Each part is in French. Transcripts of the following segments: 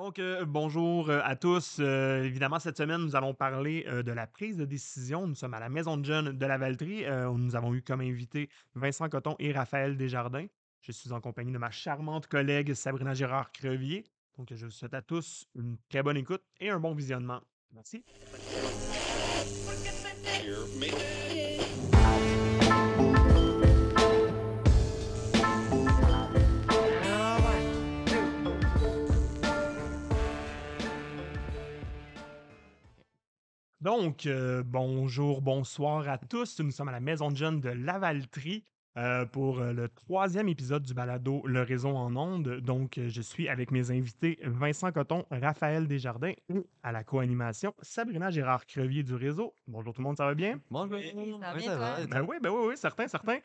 Donc, euh, bonjour euh, à tous. Euh, évidemment, cette semaine, nous allons parler de la prise de décision. Nous sommes à la Maison de Jeunes de la Valtrie. Euh, nous avons eu comme invités Vincent Coton et Raphaël Desjardins. Je suis en compagnie de ma charmante collègue Sabrina Gérard-Crevier. Donc, je vous souhaite à tous une très bonne écoute et un bon visionnement. Merci. Donc, euh, bonjour, bonsoir à tous. Nous sommes à la Maison de Jeunes de Lavaltrie euh, pour euh, le troisième épisode du balado Le réseau en ondes. Donc, je suis avec mes invités Vincent Coton, Raphaël Desjardins et à la co-animation Sabrina Gérard-Crevier du réseau. Bonjour tout le monde, ça va bien? Bonjour. Oui, ça va bien, toi? Ben toi? oui, ben oui, oui, certain, certain.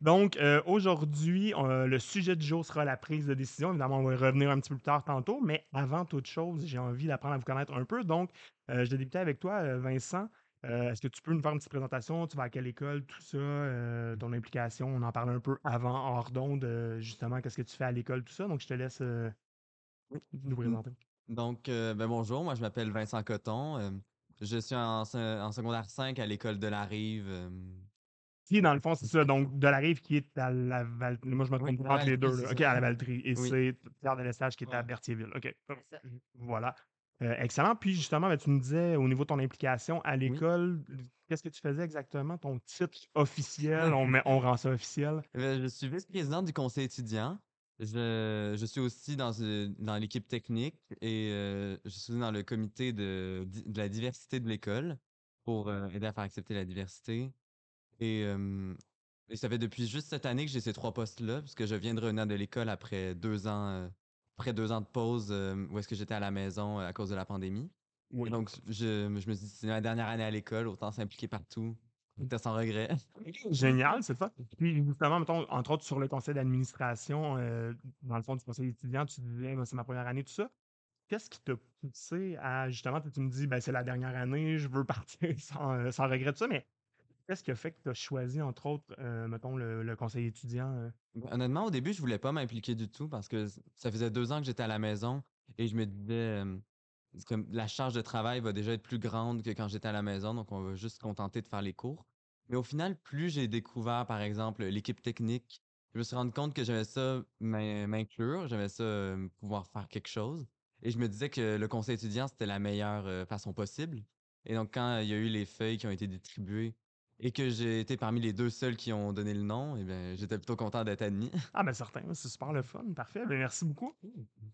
Donc, euh, aujourd'hui, euh, le sujet du jour sera la prise de décision. Évidemment, on va y revenir un petit peu plus tard tantôt, mais avant toute chose, j'ai envie d'apprendre à vous connaître un peu. Donc, euh, je vais débuter avec toi, Vincent. Est-ce que tu peux nous faire une petite présentation? Tu vas à quelle école, tout ça, ton implication? On en parle un peu avant, hors d'onde, justement, qu'est-ce que tu fais à l'école, tout ça? Donc, je te laisse nous présenter. Donc, ben bonjour, moi je m'appelle Vincent Coton. je suis en, en secondaire 5 à l'école de la Rive. Dans le fond, c'est ça. Donc, de la rive qui est à la Valtrie. Moi, je me trompe entre les deux. Là. OK, à la Valtrie. Et Oui. c'est Pierre de Lestage qui est à. Berthierville. OK. Ça. Voilà. Euh, excellent. Puis justement, ben, tu me disais au niveau de ton implication à l'école, qu'est-ce que tu faisais exactement? Ton titre officiel, on, met, on rend ça officiel. euh, je suis vice-président du conseil étudiant. Je, je suis aussi dans, l'équipe technique et euh, je suis dans le comité de la diversité de l'école pour euh, aider à faire accepter la diversité. Et, euh, et ça fait depuis juste cette année que j'ai ces trois postes-là, puisque je viens de revenir de l'école après deux ans, euh, après deux ans de pause euh, où est-ce que j'étais à la maison à cause de la pandémie. Oui. Donc, je, je me suis dit, c'est ma dernière année à l'école, autant s'impliquer partout. C'était sans regret. Génial, c'est ça. Puis justement, mettons, entre autres sur le conseil d'administration, dans le fond du conseil étudiant, tu disais, c'est ma première année, tout ça. Qu'est-ce qui t'a poussé à, justement, tu me dis, ben, c'est la dernière année, je veux partir sans, euh, sans regret de ça, mais qu'est-ce qui a fait que tu as choisi, entre autres, euh, mettons, le, conseil étudiant? euh? Ben, Honnêtement, au début, je voulais pas m'impliquer du tout parce que ça faisait deux ans que j'étais à la maison et je me disais comme la charge de travail va déjà être plus grande que quand j'étais à la maison, donc on va juste se contenter de faire les cours. Mais au final, plus j'ai découvert, par exemple, l'équipe technique, je me suis rendu compte que j'aimais ça m'in- m'inclure, j'aimais ça pouvoir faire quelque chose. Et je me disais que le conseil étudiant, c'était la meilleure façon possible. Et donc, quand il y a eu les feuilles qui ont été distribuées et que j'ai été parmi les deux seuls qui ont donné le nom, eh bien, j'étais plutôt content d'être admis. Ah, ben certain, c'est super le fun, parfait. Ben, merci beaucoup.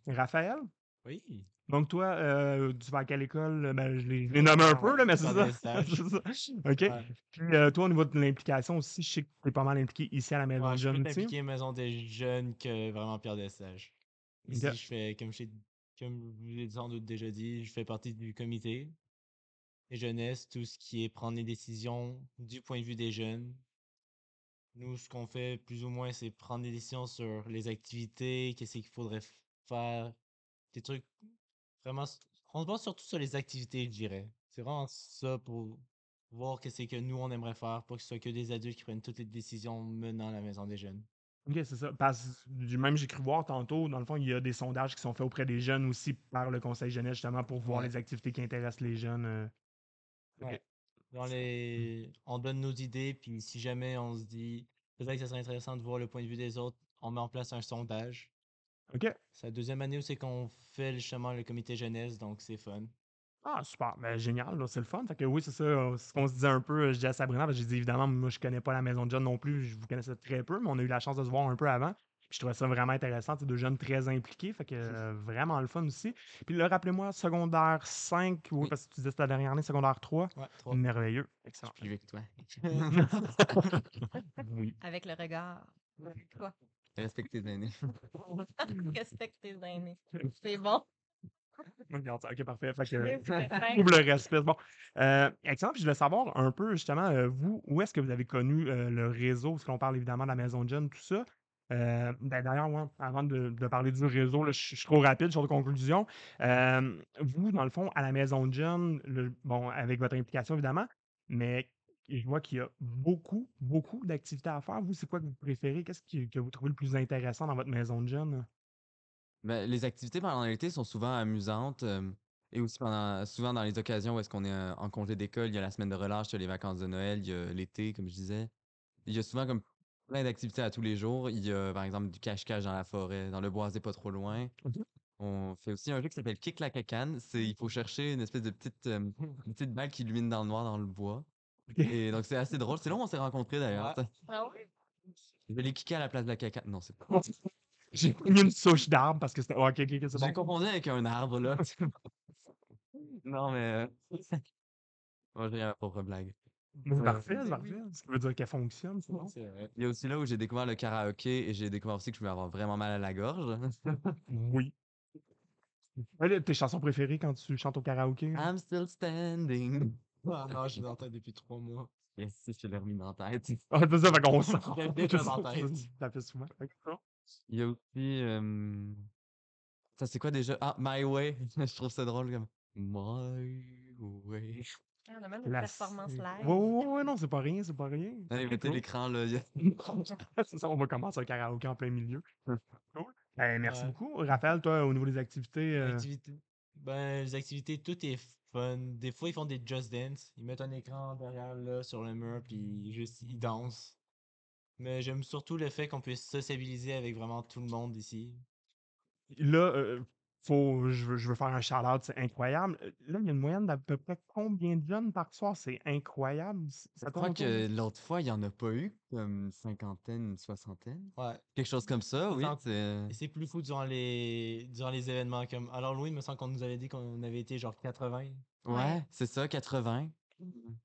Raphaël? Oui. Donc, toi, euh, tu vas à quelle école? Ben, je les, nomme un peu, là, mais c'est ça. des stages. C'est ça. OK. Ouais. Puis, euh, toi, au niveau de l'implication aussi, je sais que tu es pas mal impliqué ici à la Maison Ouais, de je suis Jeunes plus impliqué Maison des Jeunes que vraiment Pierre Destage. Ici, je fais, comme je comme je vous l'ai sans doute déjà dit, je fais partie du comité des jeunesses, tout ce qui est prendre les décisions du point de vue des jeunes. Nous, ce qu'on fait plus ou moins, c'est prendre des décisions sur les activités, qu'est-ce qu'il faudrait faire, des trucs vraiment. On se base surtout sur les activités, je dirais. C'est vraiment ça pour voir qu'est-ce que nous, on aimerait faire pour que ce soit que des adultes qui prennent toutes les décisions menant la maison des jeunes. OK, c'est ça. Parce que même j'ai cru voir tantôt, dans le fond, il y a des sondages qui sont faits auprès des jeunes aussi par le Conseil jeunesse, justement, pour voir Ouais. les activités qui intéressent les jeunes. OK. Dans les... On donne nos idées, puis si jamais on se dit peut-être que ça serait intéressant de voir le point de vue des autres, on met en place un sondage. OK. C'est la deuxième année où c'est qu'on fait justement le comité jeunesse, donc c'est fun. Ah, super. Ben, génial, là, c'est le fun. Fait que oui, c'est ça. euh, ce qu'on se disait un peu. euh, Je disais à Sabrina, parce que j'ai dit évidemment, moi, je connais pas la maison de John non plus. Je vous connaissais très peu, mais on a eu la chance de se voir un peu avant. Puis je trouvais ça vraiment intéressant. C'est deux jeunes très impliqués. Fait que euh, vraiment le fun aussi. Puis là, rappelez-moi, secondaire 5, oui, Oui. parce que tu disais que c'était la dernière année, secondaire 3. Ouais, trois. Merveilleux. Je Excellent. suis plus vieux que toi. oui. Avec le regard. Quoi? Respecte tes aînés. Respecte tes aînés. C'est bon. OK, parfait. Fait que, fin. Double respect. Bon. Euh, excellent. Puis je voulais savoir un peu, justement, euh, vous, où est-ce que vous avez connu euh, le réseau? Parce qu'on parle évidemment de la Maison de Jeunes, tout ça. Euh, ben, D'ailleurs, avant de, parler du réseau, je, suis- trop rapide sur la conclusion. Euh, vous, dans le fond, à la Maison de Jeunes, bon, avec votre implication évidemment, mais je vois qu'il y a beaucoup, beaucoup d'activités à faire. Vous, c'est quoi que vous préférez? Qu'est-ce que, vous trouvez le plus intéressant dans votre Maison de Jeunes? Ben, les activités pendant l'été sont souvent amusantes. euh, et aussi souvent dans les occasions où est-ce qu'on est en congé d'école, il y a la semaine de relâche, il y a les vacances de Noël, il y a l'été, comme je disais. Il y a souvent comme plein d'activités à tous les jours. Il y a par exemple du cache-cache dans la forêt, dans le boisé pas trop loin. Ok. On fait aussi un jeu qui s'appelle Kick la cacane. C'est il faut chercher une espèce de petite, euh, une petite balle qui illumine dans le noir dans le bois. Et donc c'est assez drôle. C'est là où on s'est rencontrés d'ailleurs. Ouais. Ah? Je vais les kicker à la place de la cacane. Non, c'est pas. J'ai pris une souche d'arbre parce que c'était. Ok, ok, ok, c'est J'ai confondu avec un arbre là. non mais. euh, Moi j'ai ma propre blague. Parfait, parfait. oui. Ça veut dire qu'elle fonctionne, c'est bon. C'est vrai. Il y a aussi là où j'ai découvert le karaoké et j'ai découvert aussi que je pouvais avoir vraiment mal à la gorge. Oui. Ouais, tes chansons préférées quand tu chantes au karaoké? I'm still standing. Ah non, je l'ai en tête depuis trois mois. Yes, si, je l'ai remis dans la tête. Ah, c'est ça, fait qu'on déjà dans la tête. Ça fait souvent. Il y a aussi. euh, Ça, c'est quoi déjà? Ah, My Way. je trouve ça drôle comme. My Way. On a même une La- performance live. ouais, ouais, ouais, non, c'est pas rien, c'est pas rien. Allez, mettez cool. l'écran là. il y a- c'est ça, on va commencer un karaoké en plein milieu. Cool. Ben, merci Ouais. beaucoup. Raphaël, toi, au niveau des activités, euh, Activité- Ben, les activités, tout est fun. Des fois, ils font des Just Dance. Ils mettent un écran derrière là sur le mur, puis juste ils dansent. Mais j'aime surtout le fait qu'on puisse sociabiliser avec vraiment tout le monde ici. là, euh, faut, je, veux, je veux faire un shout-out, c'est incroyable. Euh, Là, il y a une moyenne d'à peu près combien de jeunes par soir? C'est incroyable. Ça Je crois que l'autre fois, il n'y en a pas eu comme une cinquantaine, une soixantaine. Ouais. Quelque chose comme ça, oui. en- c'est- Et c'est plus fou durant les, durant les événements. Comme... Alors, Louis, il me semble qu'on nous avait dit qu'on avait été genre 80. Ouais, c'est ça, 80.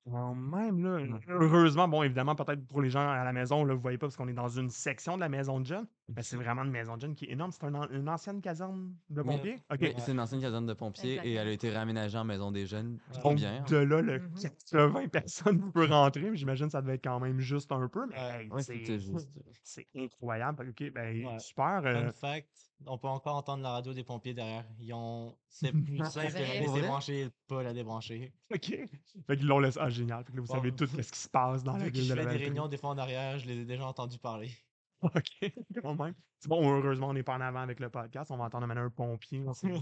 Quand même, là. Heureusement, bon, évidemment, peut-être pour les gens à la maison, là, vous voyez pas parce qu'on est dans une section de la maison de jeunes. Mais c'est vraiment une maison de jeunes qui est énorme. C'est un an- une ancienne caserne de Oui. pompiers? Oui, c'est une ancienne caserne de pompiers et elle a été réaménagée en maison des jeunes. Trop Donc, bien. de là, le Mhm. 80 personnes qui peuvent rentrer. J'imagine que ça devait être quand même juste un peu, mais Ouais. hey, Ouais, c'est incroyable. OK, ben, Ouais. super. euh, Fun fact, on peut encore entendre la radio des pompiers derrière. Ils ont. C'est plus simple de la Pour laisser vrai? brancher et de pas la débrancher. OK. Fait qu'ils l'ont laissé. Ah, génial. Fait que là, vous Bon, savez tout ce qui se passe dans la Vu que ville je de fais des réunions des fois en arrière, je les ai déjà entendus parler. OK, quand même. C'est bon, heureusement, on n'est pas en avant avec le podcast. On va entendre maintenant un pompier. on c'est.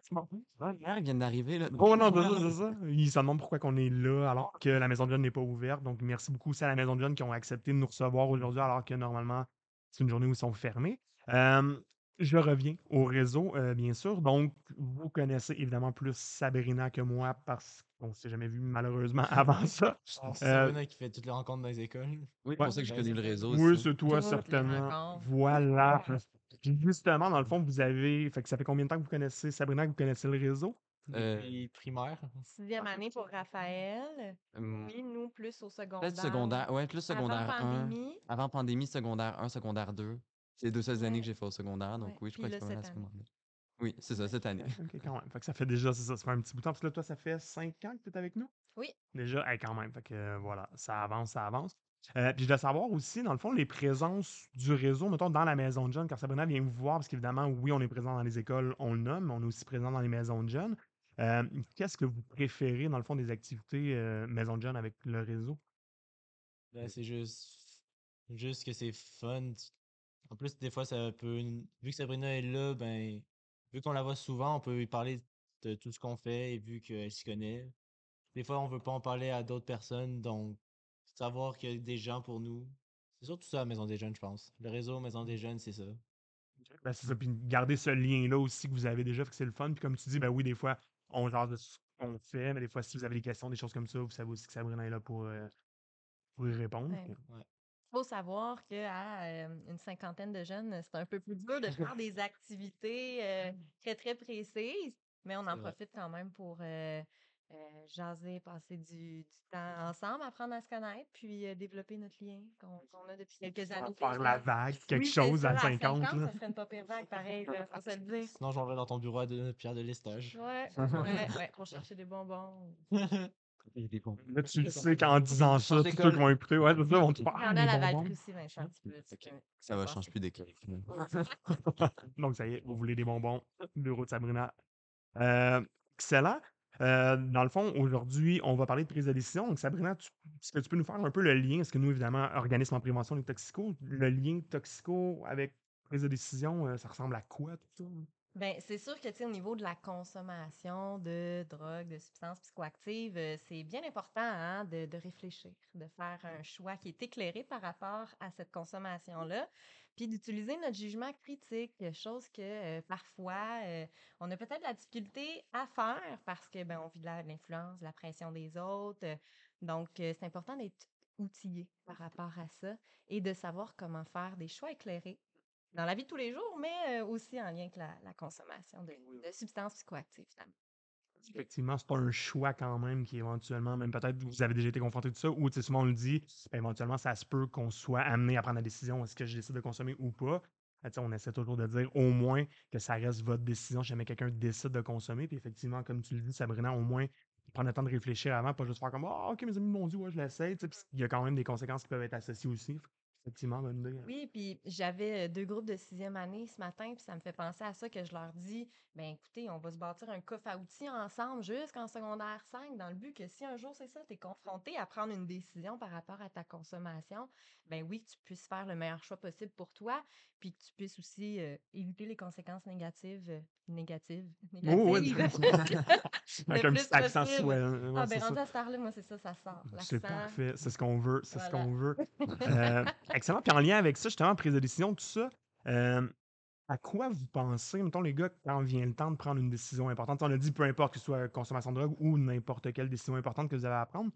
C'est bon. Ah, ils viennent d'arriver là. Oh non, c'est ça, c'est ça. Ils se demandent pourquoi on est là alors que la maison de jeunes n'est pas ouverte. Donc, merci beaucoup aussi à la maison de jeunes qui ont accepté de nous recevoir aujourd'hui alors que normalement, c'est une journée où ils sont fermés. Euh, je reviens au réseau, euh, bien sûr. Donc, vous connaissez évidemment plus Sabrina que moi parce qu'on ne s'est jamais vu malheureusement avant ça. C'est Euh, Sabrina qui fait toutes les rencontres dans les écoles. Oui, c'est Ouais. pour ça que j'ai connu le réseau Oui, aussi. c'est toi, Toutes les certainement. rencontres. Voilà. Puis justement, dans le fond, vous avez. Fait que ça fait combien de temps que vous connaissez Sabrina, que vous connaissez le réseau? Euh, Depuis primaire. Sixième année pour Raphaël. Puis nous, plus au secondaire. Peut-être secondaire. Ouais, plus secondaire Avant 1. pandémie. Avant pandémie, secondaire 1, secondaire 2. C'est les deux seules années que j'ai fait au secondaire, donc Ouais, oui, je puis crois que c'est pas mal la cette secondaire 2. Oui, c'est ça, cette année. Ok, quand même. Fait que ça fait déjà, c'est ça, ça fait un petit bout de temps. Parce que là, toi, ça fait cinq ans que tu es avec nous? Oui. Déjà, hey, quand même. Fait que euh, voilà, ça avance, ça avance. Euh, puis je dois savoir aussi, dans le fond, les présences du réseau, mettons, dans la maison de jeunes, quand Sabrina vient vous voir, parce qu'évidemment, oui, on est présent dans les écoles, on le nomme, mais on est aussi présent dans les maisons de jeunes. Euh, Qu'est-ce que vous préférez, dans le fond, des activités euh, maison de jeunes avec le réseau? Ben, c'est juste, juste que c'est fun. En plus, des fois, ça peut. Vu que Sabrina est là, ben, vu qu'on la voit souvent, on peut lui parler de tout ce qu'on fait et vu qu'elle s'y connaît. Des fois, on veut pas en parler à d'autres personnes, donc savoir qu'il y a des gens pour nous. C'est surtout ça, Maison des Jeunes, je pense. Le réseau Maison des Jeunes, c'est ça. Ben, c'est ça. Puis garder ce lien-là aussi que vous avez déjà, que c'est le fun. Puis comme tu dis, ben oui, des fois, on jase de ce qu'on fait, mais des fois, si vous avez des questions, des choses comme ça, vous savez aussi que Sabrina est là pour, euh, pour y répondre. Ouais. Faut savoir qu'à une cinquantaine de jeunes, c'est un peu plus dur de faire des activités euh, très, très précises, mais on en vrai. profite quand même pour euh, euh, jaser, passer du, du temps ensemble, apprendre à se connaître, puis euh, développer notre lien qu'on a depuis quelques années. Faire la vague, quelque Oui, chose à 50. là. Ça serait une pas pire vague, pareil, là, se le dire. Sinon, j'en vais dans ton bureau à de Pierre de Lestage. Ouais, ouais, ouais, pour chercher des bonbons. Là, tu le sais qu'en disant ça, tous ceux qui vont écouter, ouais, c'est ça, vont te Il faire y en a la bonbons. Valtrie aussi, Ok. peux- Ça va, change plus d'école. finalement. Donc, ça y est, vous voulez des bonbons? Bureau de Sabrina. Euh, excellent. Euh, dans le fond, aujourd'hui, on va parler de prise de décision. Donc, Sabrina, tu, est-ce que tu peux nous faire un peu le lien? Est-ce que nous, évidemment, organisme en prévention des toxicos, le lien toxico avec prise de décision, euh, ça ressemble à quoi tout ça? Ben, c'est sûr que, tu au niveau de la consommation de drogue, de substances psychoactives, euh, c'est bien important hein, de, de réfléchir, de faire un choix qui est éclairé par rapport à cette consommation-là, puis d'utiliser notre jugement critique, chose que euh, parfois euh, on a peut-être la difficulté à faire parce que ben on vit de l'influence, de la pression des autres. donc, c'est important d'être outillé par rapport à ça et de savoir comment faire des choix éclairés dans la vie de tous les jours, mais aussi en lien avec la, la consommation de, de substances psychoactives, finalement. Effectivement, c'est un choix quand même qui éventuellement, même peut-être vous avez déjà été confronté de ça, ou tu sais, souvent on le dit, ben, éventuellement ça se peut qu'on soit amené à prendre la décision est-ce que je décide de consommer ou pas? Sais, on essaie toujours de dire au moins que ça reste votre décision si jamais quelqu'un décide de consommer. Puis effectivement, comme tu le dis, Sabrina, au moins prendre le temps de réfléchir avant, pas juste faire comme Ah, ok, mes amis m'ont dit, ouais, je l'essaie. puis Il y a quand même des conséquences qui peuvent être associées aussi. Hein. Oui, puis j'avais deux groupes de sixième année ce matin, puis ça me fait penser à ça que je leur dis, ben écoutez, on va se bâtir un coffre à outils ensemble jusqu'en secondaire 5, dans le but que si un jour c'est ça, tu es confronté à prendre une décision par rapport à ta consommation, ben oui, que tu puisses faire le meilleur choix possible pour toi, puis que tu puisses aussi éviter les conséquences négatives, euh, négatives, Oh, le un plus petit accent souhait, hein, Ah, ben rendu à cette heure-là, moi, c'est ça, ça sort. C'est parfait, c'est ce qu'on veut, c'est ce qu'on veut. Euh, excellent. Puis en lien avec ça, justement, prise de décision, tout ça, euh, à quoi vous pensez, mettons les gars, quand vient le temps de prendre une décision importante? On a dit peu importe que ce soit consommation de drogue ou n'importe quelle décision importante que vous avez à prendre.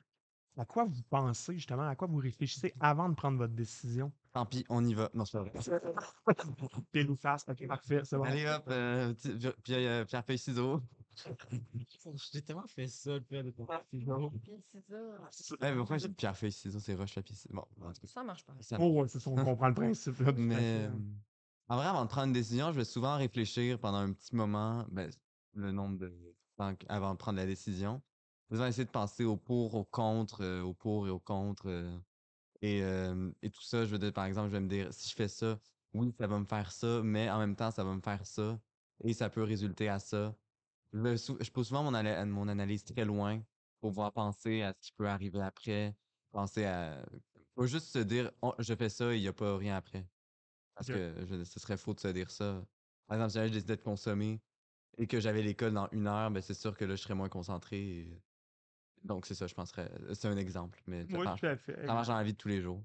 À quoi vous pensez, justement, à quoi vous réfléchissez avant de prendre votre décision? Tant pis, on y va. Non, c'est pas vrai. Pile ou face, ok, parfait, c'est bon. Allez hop, euh, euh, pierre, feuille, ciseaux. J'ai tellement fait ça, le fait de ciseaux. Ça. Eh, mais pourquoi j'ai pierre, feuille, ciseaux, c'est roche, papier, ciseaux. Bon, en tout cas, Ça marche pas. ça- Oh, ouais, c'est ça, on comprend le principe. là, Mais euh, en vrai, avant de prendre une décision, je vais souvent réfléchir pendant un petit moment, ben, le nombre de temps avant de prendre la décision. Je vais essayer de penser au pour, au contre, euh, au pour et au contre. euh, et, euh, et tout ça, je veux dire, par exemple, je vais me dire, si je fais ça, oui, ça va me faire ça, mais en même temps, ça va me faire ça. Et ça peut résulter à ça. Je, sou- je pose souvent mon, analyse très loin pour pouvoir penser à ce qui peut arriver après. Penser à. Faut juste se dire, Oh, je fais ça et il n'y a pas rien après. Parce que je ce serait faux de se dire ça. Par exemple, si j'avais décidé de consommer et que j'avais l'école dans une heure, ben c'est sûr que là, je serais moins concentré. et- Donc, c'est ça, je penserais. C'est un exemple, mais ça, Oui, marche, tout à fait. ça marche dans la vie de tous les jours.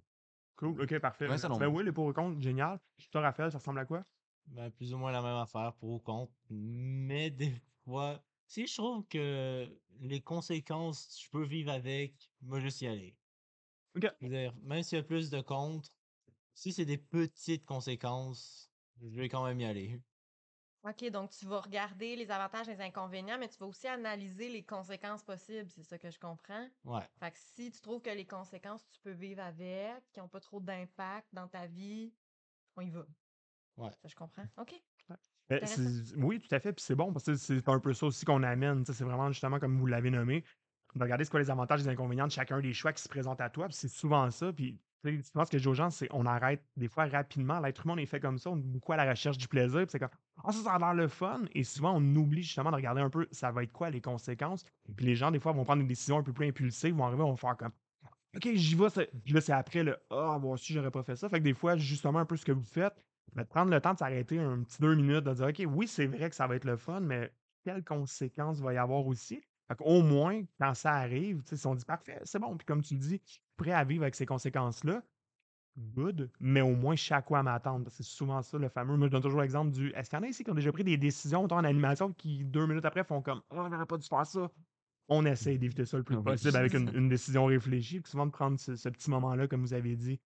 Cool, ok, parfait. Ouais, ben oui, les pour et contre, génial. Toi, Raphaël, ça ressemble à quoi? Ben, plus ou moins la même affaire pour ou contre. Mais des fois, si je trouve que les conséquences, je peux vivre avec, moi, juste y aller. Ok. Je veux dire, même s'il y a plus de contre, si c'est des petites conséquences, je vais quand même y aller. OK, donc tu vas regarder les avantages et les inconvénients, mais tu vas aussi analyser les conséquences possibles, c'est ça que je comprends? Ouais. Fait que si tu trouves que les conséquences, tu peux vivre avec, qui n'ont pas trop d'impact dans ta vie, on y va. Ouais. Ça, je comprends. OK. Ben, oui, tout à fait. Puis c'est bon parce que c'est un peu ça aussi qu'on amène. C'est vraiment justement comme vous l'avez nommé, de regarder c'est quoi les avantages et les inconvénients de chacun des choix qui se présentent à toi. Puis c'est souvent ça. Puis tu sais, souvent, ce que je dis aux gens, c'est on arrête des fois rapidement. L'être humain, on est fait comme ça. On est beaucoup à la recherche du plaisir. Puis c'est comme Ah, ça, ça a l'air le fun. Et souvent, on oublie justement de regarder un peu ça va être quoi les conséquences. Puis les gens, des fois, vont prendre une décision un peu plus impulsive, vont arriver, vont faire comme OK, j'y vais. là, c'est après le Ah, moi aussi, j'aurais pas fait ça. Fait que des fois, justement, un peu ce que vous faites, de prendre le temps de s'arrêter un petit deux minutes, de dire OK, oui, c'est vrai que ça va être le fun, mais quelles conséquences va y avoir aussi? Fait qu'au moins, quand ça arrive, si on dit parfait, c'est bon, puis comme tu le dis, prêt à vivre avec ces conséquences-là, good, mais au moins, je sais à quoi m'attendre. C'est souvent ça, le fameux. Moi, je donne toujours l'exemple du Est-ce qu'il y en a ici qui ont déjà pris des décisions en animation qui, deux minutes après, font comme Oh, on n'aurait pas dû faire ça? On essaie d'éviter ça le plus Oui. possible avec une, une décision réfléchie. Puis souvent, de prendre ce, ce petit moment-là, comme vous avez dit,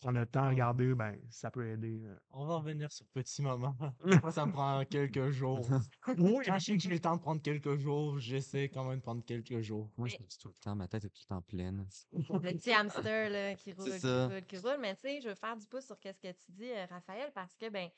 prendre le temps à regarder, ben, ça peut aider. euh. On va revenir sur petit moment. ça me prend quelques jours. Oui, Quand je sais que j'ai le temps de prendre quelques jours, j'essaie quand même de prendre quelques jours. Moi, je me dis tout le temps, ma tête est tout le temps pleine. Le petit hamster là, qui roule, qui roule, qui roule. Mais tu sais, je veux faire du pouce sur ce que tu dis, euh, Raphaël, parce que, ben,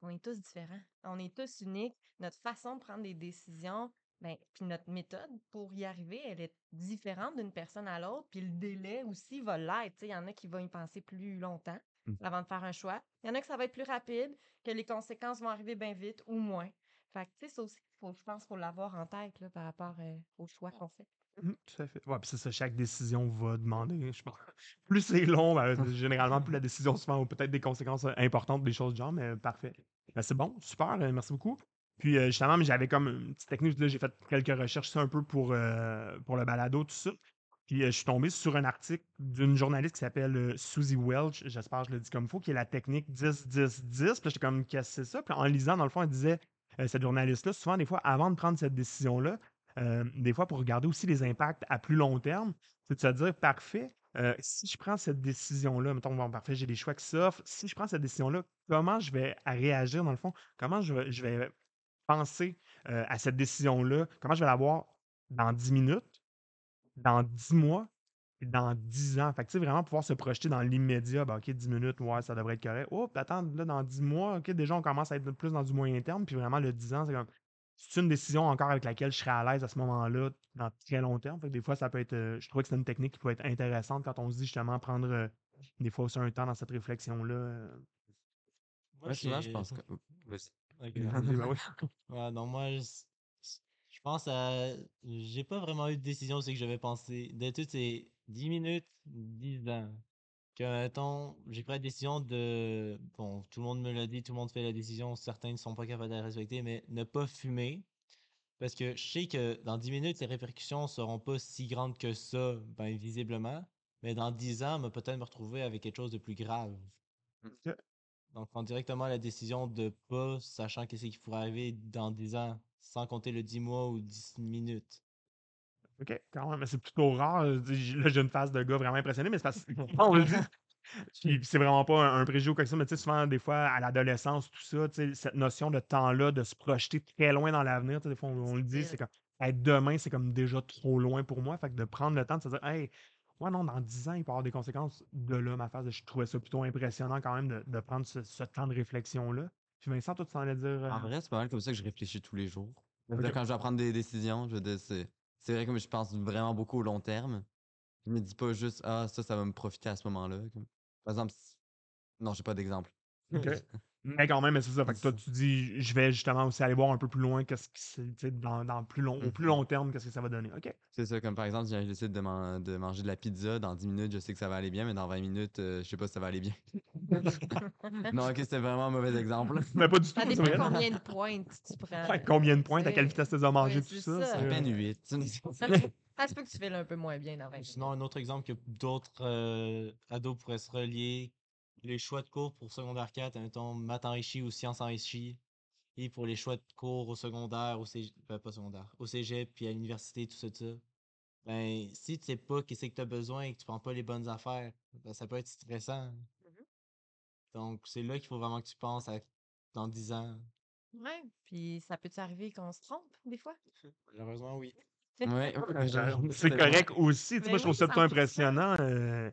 on est tous différents. On est tous uniques. Notre façon de prendre des décisions, ben, puis notre méthode pour y arriver, elle est différente d'une personne à l'autre. Puis le délai aussi va l'être. Il y en a qui vont y penser plus longtemps Mm. avant de faire un choix. Il y en a que ça va être plus rapide, que les conséquences vont arriver bien vite ou moins. Fait que, tu sais, ça aussi, faut, je pense qu'il faut l'avoir en tête là, par rapport euh, au choix qu'on fait. Mmh, tout à fait. Ouais, puis c'est ça, chaque décision va demander, je pense plus c'est long, ben, généralement, plus la décision se fait ou peut-être des conséquences, importantes, des choses du genre, mais parfait. Ben, c'est bon, super, heu, merci beaucoup. Puis, heu, justement, j'avais comme une petite technique, là, j'ai fait quelques recherches, un peu pour, heu, pour le balado, tout ça. Puis, heu, je suis tombé sur un article d'une journaliste qui s'appelle, heu, Suzy Welch, j'espère que je le dis comme il faut, qui est la technique 10-10-10. Puis j'étais comme: «Qu'est-ce que c'est ça?» Puis en lisant, dans le fond, elle disait, cette journaliste-là, souvent, des fois, avant de prendre cette décision-là, des fois, pour regarder aussi les impacts à plus long terme, c'est de se dire: «Parfait, si je prends cette décision-là, mettons, bon, parfait, j'ai des choix qui s'offrent. Si je prends cette décision-là, comment je vais réagir, dans le fond? Comment vais je vais penser, à cette décision-là? Comment je vais la voir dans 10 minutes, dans 10 mois et dans 10 ans?» Fait que, tu sais, vraiment pouvoir se projeter dans l'immédiat. Ben, OK, 10 minutes, ouais, ça devrait être correct. Oh, puis attends, là, dans 10 mois, OK, déjà, on commence à être plus dans du moyen terme. Puis vraiment, le 10 ans, c'est comme c'est une décision encore avec laquelle je serais à l'aise à ce moment-là, dans très long terme. Fait que des fois, ça peut être, je trouvais que c'est une technique qui peut être intéressante quand on se dit justement prendre, des fois aussi un temps dans cette réflexion-là. Moi, Ouais, souvent, je pense que. OK. Oui. Ouais, non, moi, je je pense à j'ai pas vraiment eu de décision, c'est que j'avais pensé. D'habitude, c'est 10 minutes, 10 ans. Que, mettons, j'ai pris la décision de bon, tout le monde me l'a dit, tout le monde fait la décision, certains ne sont pas capables de la respecter, mais ne pas fumer. Parce que je sais que dans 10 minutes, les répercussions seront pas si grandes que ça, ben, visiblement. Mais dans 10 ans, me peut-être me retrouver avec quelque chose de plus grave. Donc, prendre directement la décision de pas, sachant qu'est-ce qui pourrait arriver dans 10 ans, sans compter le 10 mois ou 10 minutes. OK, quand même, mais c'est plutôt rare, là, j'ai une face de gars vraiment impressionné, mais c'est parce que quand on le dit, c'est vraiment pas un un préjugé ou quoi que ce soit, mais tu sais, souvent, des fois, à l'adolescence, tout ça, tu sais, cette notion de temps-là, de se projeter très loin dans l'avenir, tu sais, des fois, on on le dit, c'est comme: «Hey, demain, c'est comme déjà trop loin pour moi». Fait que de prendre le temps de se dire: «Hey, ouais, non, dans 10 ans, il peut y avoir des conséquences». De là, ma phase, je trouvais ça plutôt impressionnant quand même de de prendre ce ce temps de réflexion-là. Puis Vincent, toi, tu t'en allais dire, En heu? vrai, c'est pas mal comme ça que je réfléchis tous les jours. Quand je dois prendre des décisions, je c'est c'est vrai, comme je pense vraiment beaucoup au long terme. Je me dis pas juste: «Ah, ça, ça va me profiter à ce moment-là», par exemple, non, j'ai pas d'exemple. Mais quand même, mais c'est ça, fait que toi, tu dis: «Je vais justement aussi aller voir un peu plus loin, qu'est-ce qui dans dans plus long au plus Mmh long terme, qu'est-ce que ça va donner». OK. C'est ça, comme par exemple, si je décide de man de manger de la pizza, dans 10 minutes, je sais que ça va aller bien, mais dans 20 minutes, heu, je sais pas si ça va aller bien. Non, OK, c'était vraiment un mauvais exemple. Mais pas du tout, Ça dépend combien de pointes tu prends, Ouais, combien de pointes, à quelle vitesse tu as Ouais, tout ça, ça. À peine heu 8. Ça se peut que tu files un peu moins bien dans 20 Sinon, minutes. un autre exemple que d'autres, heu, ados pourraient se relier, les choix de cours pour secondaire 4, admettons maths enrichi ou sciences enrichies et pour les choix de cours au secondaire, au cég ben, pas secondaire, au cégep puis à l'université, tout ça, tout ça. Ben, si tu sais pas qu'est-ce que tu as besoin et que tu prends pas les bonnes affaires, ben, ça peut être stressant. Mmh Donc, c'est là qu'il faut vraiment que tu penses à dans 10 ans. Ouais, puis ça peut-tu arriver qu'on se trompe des fois? Malheureusement, oui. Ouais, c'est correct aussi, tu sais, Mais moi, je trouve oui, ça plutôt 100 impressionnant, heu,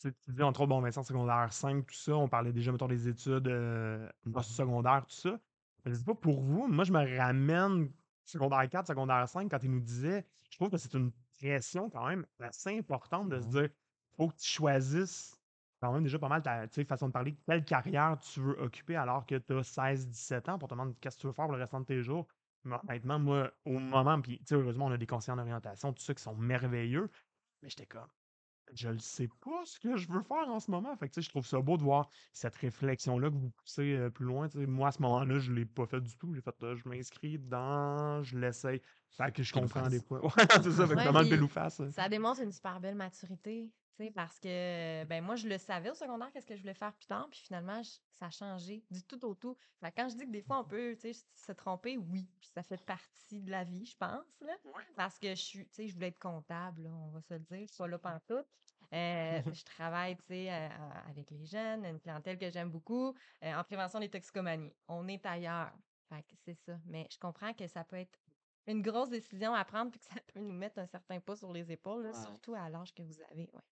tu dis entre autres, bon, Vincent, secondaire 5, tout ça, on parlait déjà, mettons, des études, heu, Mmh postsecondaires, tout ça. Mais je sais pas pour vous, moi, je me ramène secondaire 4, secondaire 5, quand il nous disait je trouve que c'est une pression quand même assez importante de se Ouais. dire: «Faut que tu choisisses quand même déjà pas mal ta, façon de parler, quelle carrière tu veux occuper alors que tu as 16-17 ans pour te demander qu'est-ce que tu veux faire pour le restant de tes jours». Mais honnêtement, moi, au moment puis tu sais, heureusement, on a des conseillers en orientation, tout ça, qui sont merveilleux, mais j'étais comme: «Je le sais pas ce que je veux faire en ce moment». Fait que tu sais, je trouve ça beau de voir cette réflexion-là que vous poussez, heu, plus loin. Moi, à ce moment-là, je l'ai pas fait du tout. J'ai fait, heu, je m'inscris dedans, je l'essaye. Fait que je comprends des fois. Ouais, c'est ça, fait Ouais, vraiment le puis ou face, heu. ça démontre une super belle maturité, tu sais, parce que, ben, moi, je le savais au secondaire qu'est-ce que je voulais faire plus tard, puis finalement, ça a changé du tout au tout. Fait quand je dis que des fois on peut, tu sais, se tromper, oui, puis ça fait partie de la vie, je pense, là. Parce que je suis tu sais, je voulais être comptable, là, on va se le dire, je suis pas là pantoute. Heu, je travaille, tu sais, heu, a avec les jeunes, une clientèle que j'aime beaucoup, heu, en prévention des toxicomanies. On est ailleurs. Fait que c'est ça. Mais je comprends que ça peut être une grosse décision à prendre, puis que ça peut nous mettre un certain poids sur les épaules, là, Ouais. surtout à l'âge que vous avez, ouais.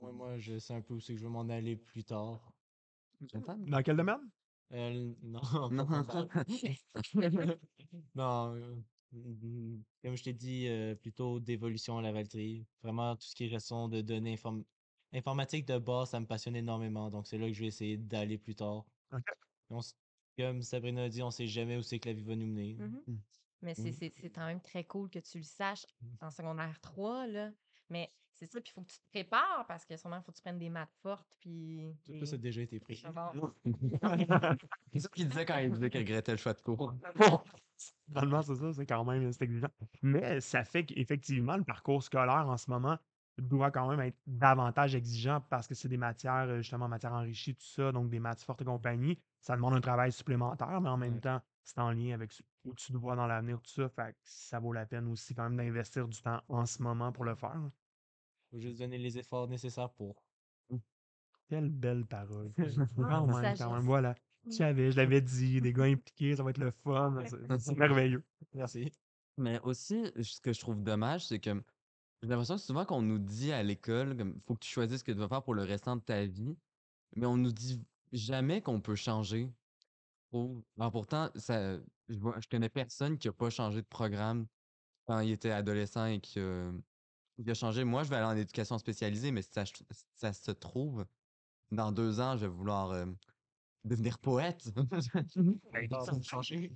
Ouais, moi, je sais un peu où c'est que je veux m'en aller plus tard. Dans quel domaine? Non, Non. Non, heu, mmh, comme je t'ai dit, heu, plutôt d'évolution à la Valtrie. Vraiment tout ce qui est gestion de données inform informatique de base, ça me passionne énormément, donc c'est là que je vais essayer d'aller plus tard. OK. On s comme Sabrina a dit, on sait jamais où c'est que la vie va nous mener. Mmh Mmh. Mais c'est Oui. c'est c'est quand même très cool que tu le saches en secondaire 3, là. Mais c'est ça, puis il faut que tu te prépares parce que sûrement, il faut que tu prennes des maths fortes, puis... Tout ça, ça a déjà été pris. C'est ça qu'il disait quand il disait qu'il regrettait le choix de cours. Finalement, c'est ça, c'est quand même exigeant. Mais ça fait qu'effectivement, le parcours scolaire en ce moment doit quand même être davantage exigeant parce que c'est des matières, euh, justement, matières enrichies, tout ça, donc des maths fortes et compagnie. Ça demande un travail supplémentaire, mais en même Ouais. temps, c'est en lien avec ce- où tu te vois dans l'avenir, tout ça. Fait que ça vaut la peine aussi quand même d'investir du temps en ce moment pour le faire. Faut juste donner les efforts nécessaires pour. Quelle belle parole. Ah, Quand même, quand même. Voilà. Mm. Je savais, je l'avais dit, des gars impliqués, ça va être le fun. c'est- merveilleux. Merci. Mais aussi, ce que je trouve dommage, c'est que j'ai l'impression que souvent qu'on nous dit à l'école, comme faut que tu choisisses ce que tu vas faire pour le restant de ta vie, mais on nous dit jamais qu'on peut changer. Alors pourtant, ça, je, vois, je connais personne qui a pas changé de programme quand il était adolescent et qui a, qui a changé. Moi, je vais aller en éducation spécialisée, mais si ça, ça se trouve, dans deux ans, je vais vouloir euh, devenir poète. Ah, ça a changé.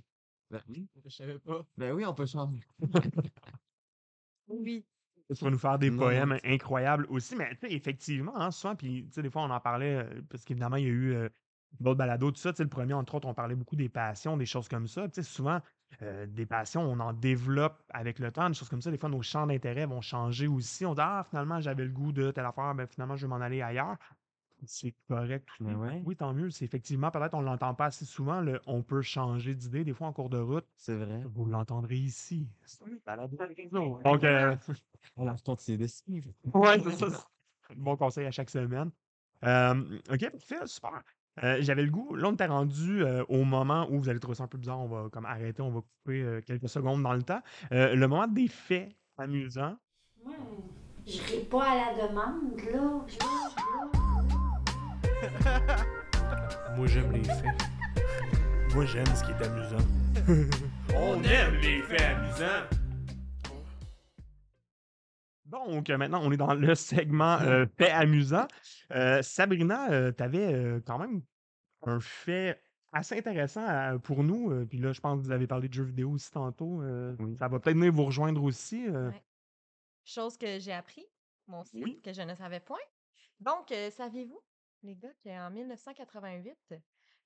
ben, oui. Je savais pas. Ben oui, on peut changer. Oui. Tu vas nous faire des Non, poèmes non. incroyables aussi, mais tu sais, effectivement, hein, souvent, puis tu sais, des fois, on en parlait, euh, parce qu'évidemment, il y a eu euh, d'autres balados, tout ça. Tu sais, le premier, entre autres, on parlait beaucoup des passions, des choses comme ça. Tu sais, souvent, euh, des passions, on en développe avec le temps, des choses comme ça. Des fois, nos champs d'intérêt vont changer aussi. On dit, ah, finalement, j'avais le goût de telle affaire, ben finalement, je vais m'en aller ailleurs. C'est correct. Mais ouais. Oui, tant mieux. C'est effectivement, peut-être, on ne l'entend pas assez souvent, le on peut changer d'idée, des fois, en cours de route. C'est vrai. Vous l'entendrez ici. Balado. Donc, euh, On. Ouais, c'est ça. Bon conseil à chaque semaine. Euh, OK, super. Euh, J'avais le goût. Là, on était rendu euh, au moment où vous allez trouver ça un peu bizarre. On va comme arrêter, on va couper euh, quelques secondes dans le temps. Euh, le moment des faits amusants. Moi, je ris pas à la demande, là. là, là. Moi, j'aime les faits. Moi, j'aime ce qui est amusant. on aime les faits amusants. Donc, euh, maintenant, on est dans le segment euh, faits amusants. Euh, Sabrina, tu avais quand même un fait assez intéressant à- pour nous. euh, puis là, je pense que vous avez parlé de jeux vidéo aussi tantôt. euh, Oui. Ça va peut-être venir vous rejoindre aussi. euh. Ouais. Chose que j'ai appris, aussi, Oui. que je ne savais point. Donc, euh, saviez-vous, les gars, qu'en 1988,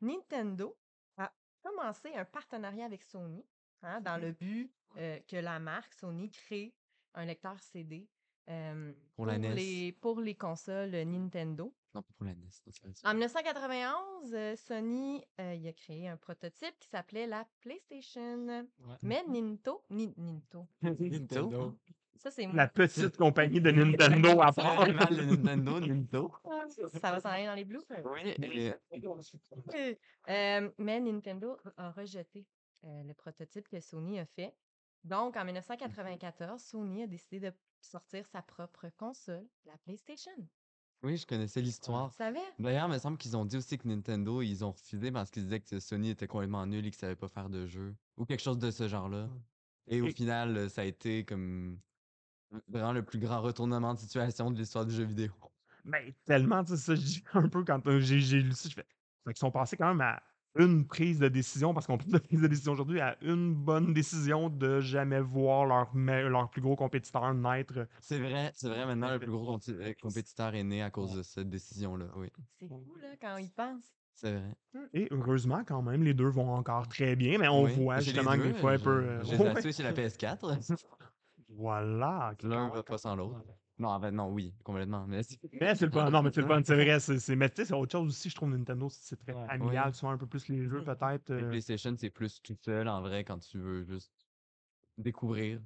Nintendo a commencé un partenariat avec Sony hein, dans le but euh, que la marque Sony crée un lecteur CD euh, Pour la NES. les, pour les consoles Nintendo. Non, pas pour la NES. ça. En 1991, euh, Sony euh, il a créé un prototype qui s'appelait la PlayStation. Ouais. Mais Ninto, Ni- Ninto, Nintendo. ça c'est. La petite compagnie de Nintendo à part. Nintendo, Nintendo. Ça va s'en aller dans les blues. Oui, et- Euh, mais Nintendo a rejeté euh, le prototype que Sony a fait. Donc, en 1994, Sony a décidé de sortir sa propre console, la PlayStation. oui, je connaissais Tu l'histoire. savais? D'ailleurs, il me semble qu'ils ont dit aussi que Nintendo, ils ont refusé parce qu'ils disaient que Sony était complètement nul et qu'ils savaient pas faire de jeu. Ou quelque chose de ce genre-là. Et au Et- final, ça a été comme vraiment le plus grand retournement de situation de l'histoire du jeu vidéo. Ben, tellement, tu sais, ça, un peu quand euh, j'ai j'ai lu ça, je fais. Fait qu'ils sont passés quand même à une prise de décision, parce qu'on parle de prise de décision aujourd'hui, à une bonne décision de jamais voir leur, leur plus gros compétiteur naître. C'est vrai, c'est vrai, maintenant, le plus gros euh, compétiteur est né à cause de cette décision-là. Oui, C'est fou, là, quand ils pensent. c'est vrai. Et heureusement, quand même, les deux vont encore très bien, mais on Oui, voit justement que des deux, fois, un peu. euh, J'ai la ouais, Switch et la PS4. Voilà. L'un va pas sans l'autre. Non, en fait, non, oui, complètement. Mais c'est- Mais c'est le fun. Non, mais c'est le fun, c'est vrai. c'est- Mais tu sais, c'est autre chose aussi, je trouve, Nintendo, c'est très Ouais. familial, Ouais. souvent un peu plus les jeux, peut-être. euh, PlayStation, c'est plus tout seul en vrai quand tu veux juste découvrir.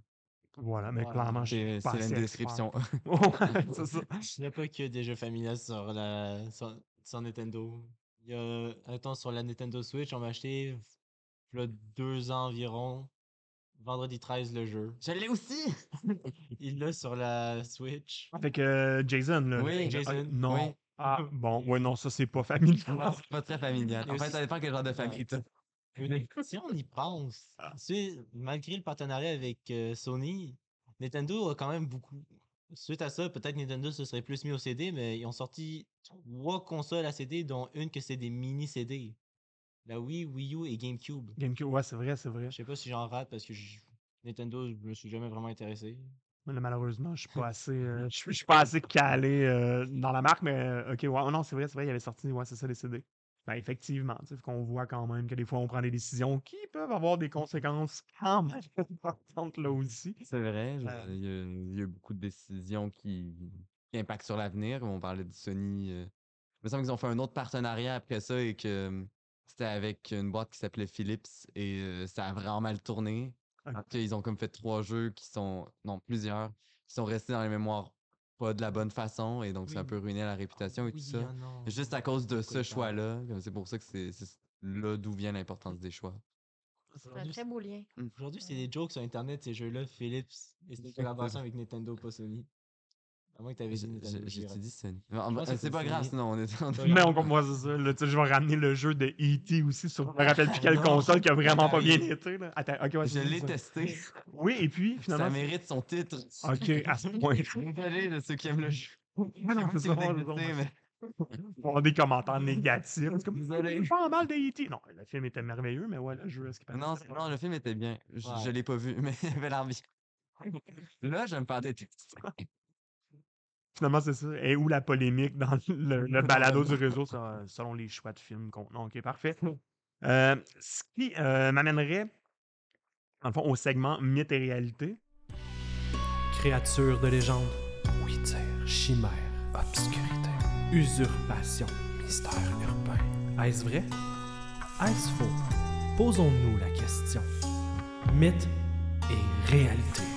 Voilà, mais clairement, je suis C'est pas c'est la description. Ouais, c'est ça. Il n'y a pas que des jeux familiaux sur, la, sur, sur Nintendo. Il y a, attends, sur la Nintendo Switch, on m'a acheté il y a deux ans environ, vendredi 13 le jeu. Je l'ai aussi! Il l'a sur la Switch. Avec euh, Jason, là. Oui, Ah, Jason, non. oui. Ah, bon, ouais, non, ça, c'est pas familial. C'est pas très familial. En fait, ça dépend quel genre de famille t'as. Si on y pense, Ah. malgré le partenariat avec euh, Sony, Nintendo a quand même beaucoup. Suite à ça, peut-être Nintendo se serait plus mis au CD, mais ils ont sorti trois consoles à CD, dont une que c'est des mini CD. La Wii, Wii U et GameCube. GameCube, ouais, c'est vrai, c'est vrai. Je sais pas si j'en rate parce que je Nintendo, je me suis jamais vraiment intéressé. Mais là, malheureusement, je suis pas assez, euh, je suis je suis pas assez calé euh, dans la marque, mais euh, ok, ouais, non, c'est vrai, c'est vrai, il avait sorti, ouais, c'est ça, les CD. Ben, effectivement, tu sais, qu'on voit quand même que des fois, on prend des décisions qui peuvent avoir des conséquences quand même importantes là aussi. C'est vrai, je- Euh. il y, a, il y a beaucoup de décisions qui, qui impactent sur l'avenir. On parlait de Sony. euh, Il me semble qu'ils ont fait un autre partenariat après ça et que c'était avec une boîte qui s'appelait Philips et euh, ça a vraiment mal tourné. Ok. Parce qu'ils ont comme fait trois jeux qui sont, non, plusieurs, qui sont restés dans les mémoires pas de la bonne façon et donc ça a un Oui. peu ruiné la réputation et tout Oui, ça. ah non, Juste à cause de ce choix-là, comme c'est pour ça que c'est là d'où vient l'importance des choix. C'est un Aujourd'hui, très beau lien. Aujourd'hui, c'est des jokes sur Internet, ces jeux-là, Philips. Et c'est une collaboration avec Nintendo, pas Sony. À moins que t'avais dit J'ai- Nintendo. j'ai- dit Sony. Je C'est pas grave, sinon on est en. Mais on c'est ça. là, je vais ramener le jeu de E.T. aussi sur. Je me rappelle plus quelle Non. console qui a vraiment pas bien Oui. été. Là. Attends, ok, ouais, Je l'ai ça. testé. Oui, et puis, Ça finalement. mérite son titre. Ok, à ce point. Désolé de ceux qui aiment le jeu. Je ça, on- a des commentaires négatifs. Comme, Désolé. pas mal de E.T. Non, le film était merveilleux, mais ouais, le jeu, est-ce qu'il paraît, Non, non, le film était bien. Je, je Ouais. l'ai pas vu, mais il avait l'air bien. Là, je vais me faire détester. Finalement, c'est ça. Et où la polémique dans le, le balado du réseau ça, selon les choix de films qu'on a. Ok, parfait. Euh, ce qui euh, m'amènerait, dans le fond, au segment mythe et réalité. Créature de légende, dire, chimère, obscurité, usurpation, mystère urbain. Est-ce vrai? Est-ce faux? Posons-nous la question. Mythe et réalité.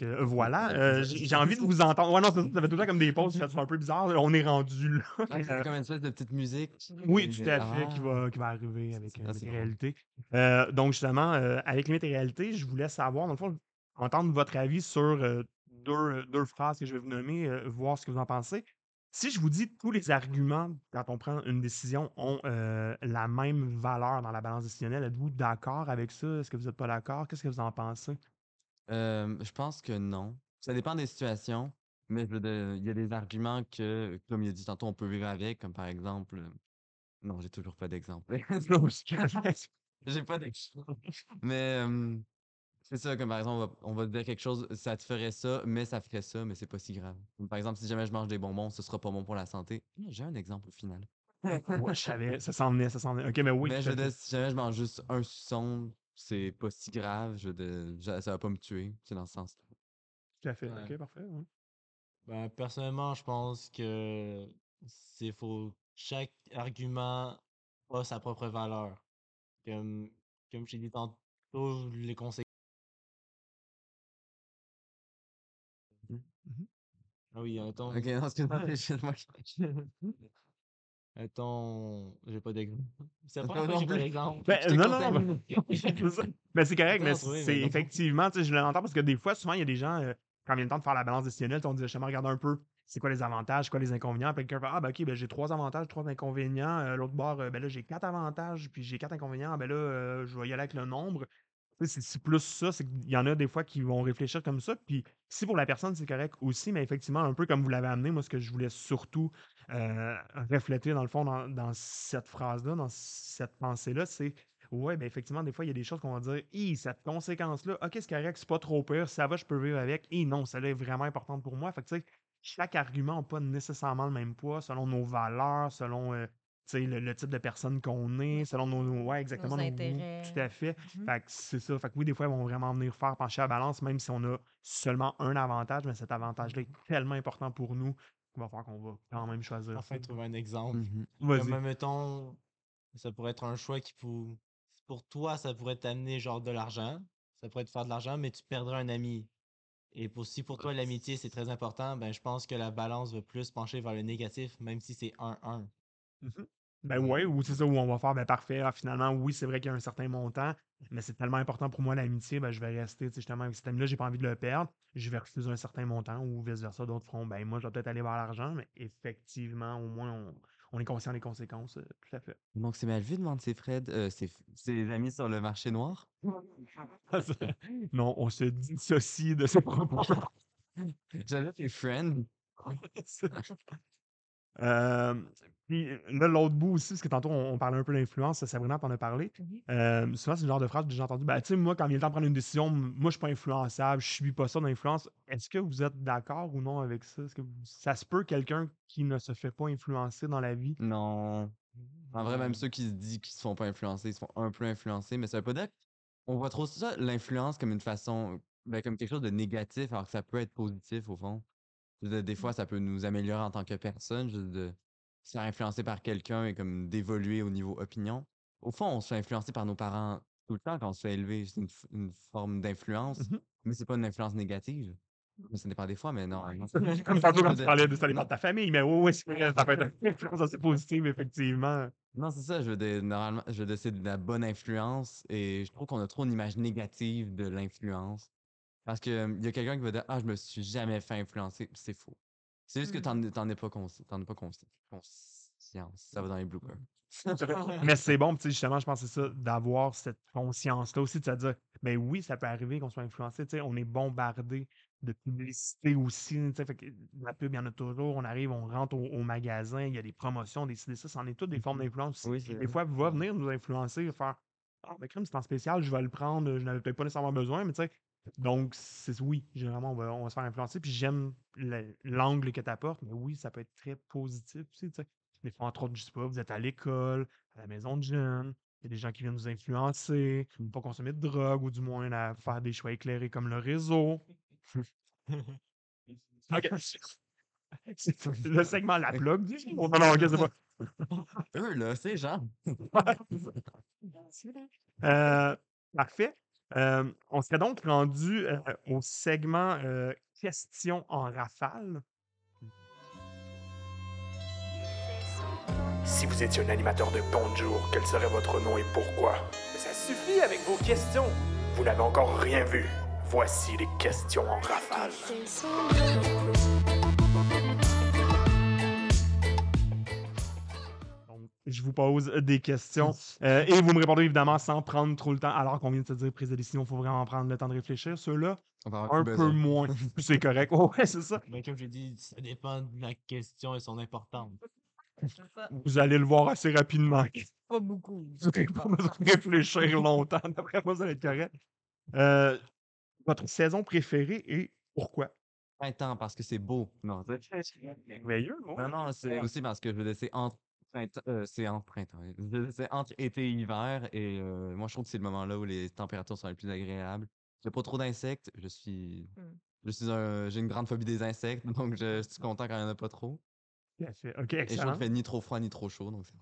Donc, euh, voilà. Euh, J'ai envie de vous entendre. Ouais, non, ça, ça fait tout le temps comme des pauses, ça fait un peu bizarre. On est rendu là. Ouais, c'est Euh, comme une espèce de petite musique. Oui, tout à fait, qui Ah. va, qui va arriver avec, Ah, avec c'est les réalités. Euh, donc, justement, avec mythes et réalités, je voulais savoir, dans le fond, entendre votre avis sur deux, deux phrases que je vais vous nommer, voir ce que vous en pensez. Si je vous dis tous les arguments, quand on prend une décision, ont la même valeur dans la balance décisionnelle, êtes-vous d'accord avec ça? Est-ce que vous n'êtes pas d'accord? Qu'est-ce que vous en pensez? Euh, je pense que non. Ça dépend des situations, mais je veux dire, il y a des arguments que, comme il a dit tantôt, on peut vivre avec, comme par exemple. euh, Non, j'ai toujours pas d'exemple. Non, je- j'ai pas d'exemple. Mais euh, c'est ça, comme par exemple, on va, on va te dire quelque chose, ça te ferait ça, mais ça ferait ça, mais c'est pas si grave. Comme par exemple, si jamais je mange des bonbons, ce sera pas bon pour la santé. J'ai un exemple au final. Ouais, je savais, ça s'en venait, ça s'en venait. Ok, mais oui, mais tout je à veux fait. dire, si jamais je mange juste un suçon, c'est pas si grave. Je ja- ça va pas me tuer. C'est dans ce sens-là. Tout à fait. Ouais. Ok, parfait. ouais. Ben, personnellement, je pense que c'est faux. Chaque argument a sa propre valeur. Comme, comme je t'ai dit tantôt, les conséquences. Mhm. Ah oui, mettons. Ok, non, excuse-moi, moi. Mettons. J'ai pas d'exemple. C'est que non j'ai pas plus. d'exemple. Ben, Je non, non, contaminé. mais-. Mais c'est correct, mais c'est non. effectivement, tu sais, je l'entends parce que des fois, souvent, il y a des gens, euh, quand vient le temps de faire la balance décisionnelle, on dit justement, regarde un peu, c'est quoi les avantages, quoi les inconvénients. Puis quelqu'un fait, ah, ben, ok, ben, j'ai trois avantages, trois inconvénients. Euh, L'autre bord, euh, ben là, j'ai quatre avantages, puis j'ai quatre inconvénients. Ben là, euh, je vais y aller avec le nombre. C'est plus ça, c'est qu'il y en a des fois qui vont réfléchir comme ça. Puis si pour la personne, c'est correct aussi, mais effectivement, un peu comme vous l'avez amené, moi, ce que je voulais surtout euh, dans le fond, dans, dans cette phrase-là, dans cette pensée-là, c'est ouais, ben effectivement, des fois, il y a des choses qu'on va dire, Hi, cette conséquence-là, ok, c'est correct, c'est pas trop pire, ça va, je peux vivre avec. Et non, celle-là est vraiment importante pour moi. Fait que, tu sais, chaque argument n'a pas nécessairement le même poids selon nos valeurs, selon euh, tu sais, le, le type de personne qu'on est, selon nos, nos- ouais, exactement, nos intérêts. Tout à fait. Fait que c'est ça. Fait que oui, des fois, ils vont vraiment venir faire pencher la balance, même si on a seulement un avantage, mais cet avantage-là est tellement important pour nous va falloir qu'on va quand même choisir. Enfin, ça. trouver un exemple. Vas-y. Comme, mettons, ça pourrait être un choix qui pour... pour toi, ça pourrait t'amener genre de l'argent. Ça pourrait te faire de l'argent, mais tu perdrais un ami. Et pour, si pour toi l'amitié c'est très important, ben je pense que la balance va plus pencher vers le négatif, même si c'est 1-1. Mhm. Ben ouais, ou c'est ça où on va faire, ben parfait. ah, finalement, oui, c'est vrai qu'il y a un certain montant, mais c'est tellement important pour moi l'amitié, ben je vais rester, tu sais, justement, avec cet ami-là, j'ai pas envie de le perdre. Je vais refuser un certain montant ou vice-versa. D'autres feront, ben moi, je vais peut-être aller vers l'argent, mais effectivement, au moins, on, on est conscient des conséquences, euh, tout à fait. Donc, c'est mal vu de vendre ses, Fred, euh, ses, ses amis sur le marché noir? non, on se dissocie de ce propos. J'avais tes friends. Euh, puis là, l'autre bout aussi, parce que tantôt, on, on parlait un peu d'influence, Sabrina t'en a parlé. Euh, souvent, c'est le genre de phrase que j'ai entendu. Ben, tu sais, moi, quand il est le temps de prendre une décision, moi, je suis pas influençable, je subis pas ça d'influence. Est-ce que vous êtes d'accord ou non avec ça? Est-ce que vous- ça se peut quelqu'un qui ne se fait pas influencer dans la vie? Non. En vrai, même Non. ceux qui se disent qu'ils se font pas influencer, ils se font un peu influencer, mais ça veut pas dire on voit trop ça, l'influence, comme une façon, ben, comme quelque chose de négatif, alors que ça peut être positif au fond. Je veux dire, Des fois, ça peut nous améliorer en tant que personne, juste de se faire influencer par quelqu'un et comme d'évoluer au niveau opinion. Au fond, on se fait influencer par nos parents tout le temps quand on se fait élever. C'est une, forme d'influence, Mhm. mais c'est pas une influence négative. Mais ça dépend des fois, mais non. non. Comme tantôt, Je quand veux tu dire- parlais de ça dépend de ta famille, mais oui, oui, ça peut être une influence assez positive, effectivement. Non, c'est ça. Je veux dire, normalement, je veux dire, c'est de la bonne influence et je trouve qu'on a trop une image négative de l'influence. Parce que euh, il y a quelqu'un qui va dire Ah, je me suis jamais fait influencer. C'est faux. C'est juste que Mm. t'en es- t'en es pas consci- t'en es pas consci- conscience. Ça va dans les bloopers. Mais c'est bon, justement, je pense que c'est ça, d'avoir cette conscience-là aussi, de se dire, ben oui, ça peut arriver qu'on soit influencé, on est bombardé de publicité aussi, fait que la pub, il y en a toujours, on arrive, on rentre au, au magasin, il y a des promotions, des ça, c'en est toutes des formes d'influence aussi. Oui, Des fois, va venir nous influencer, faire, ah, ben crème, c'est en spécial, je vais le prendre, je n'avais peut-être pas nécessairement besoin, mais tu sais, donc, c'est oui, généralement, on va, on va se faire influencer, puis j'aime le- l'angle que tu apportes, mais oui, ça peut être très positif aussi, tu sais. Des fois, entre autres, je sais pas, vous êtes à l'école, à la maison de jeunes, il y a des gens qui viennent nous influencer, Mmh. pas consommer de drogue ou du moins à faire des choix éclairés comme le réseau. Ok. C'est le segment La Plug. Non, non, ok, c'est pas? Eux, là, c'est genre. Euh, parfait. Euh, on serait donc rendu euh, au segment euh, questions en rafale. Si vous étiez un animateur de Bonjour, quel serait votre nom et pourquoi? Mais ça suffit avec vos questions. Vous n'avez encore rien vu. Voici les questions en rafale. Je vous pose des questions euh, et vous me répondez évidemment sans prendre trop le temps. Alors qu'on vient de se dire prise de décision, il faut vraiment prendre le temps de réfléchir. Ceux-là, un peu besoin. moins. C'est correct. Oh, ouais, c'est ça. Mais comme je dis, ça dépend de la question et son importance. Vous allez le voir assez rapidement. Pas beaucoup. Vous n'avez pas besoin de réfléchir longtemps. D'après moi, ça va être correct. Euh, votre saison préférée et pourquoi? Printemps, parce que c'est beau. Non, c'est- Merveilleux, non? c'est aussi parce que je veux c'est entre printemps, euh, c'est entre printemps. C'est entre été et hiver. Et euh, moi, je trouve que c'est le moment là où les températures sont les plus agréables. J'ai pas trop d'insectes. Je suis. Mm. Je suis un. J'ai une grande phobie des insectes, donc je suis content quand il n'y en a pas trop. Et je qu'il fait ni trop froid ni trop chaud, donc c'est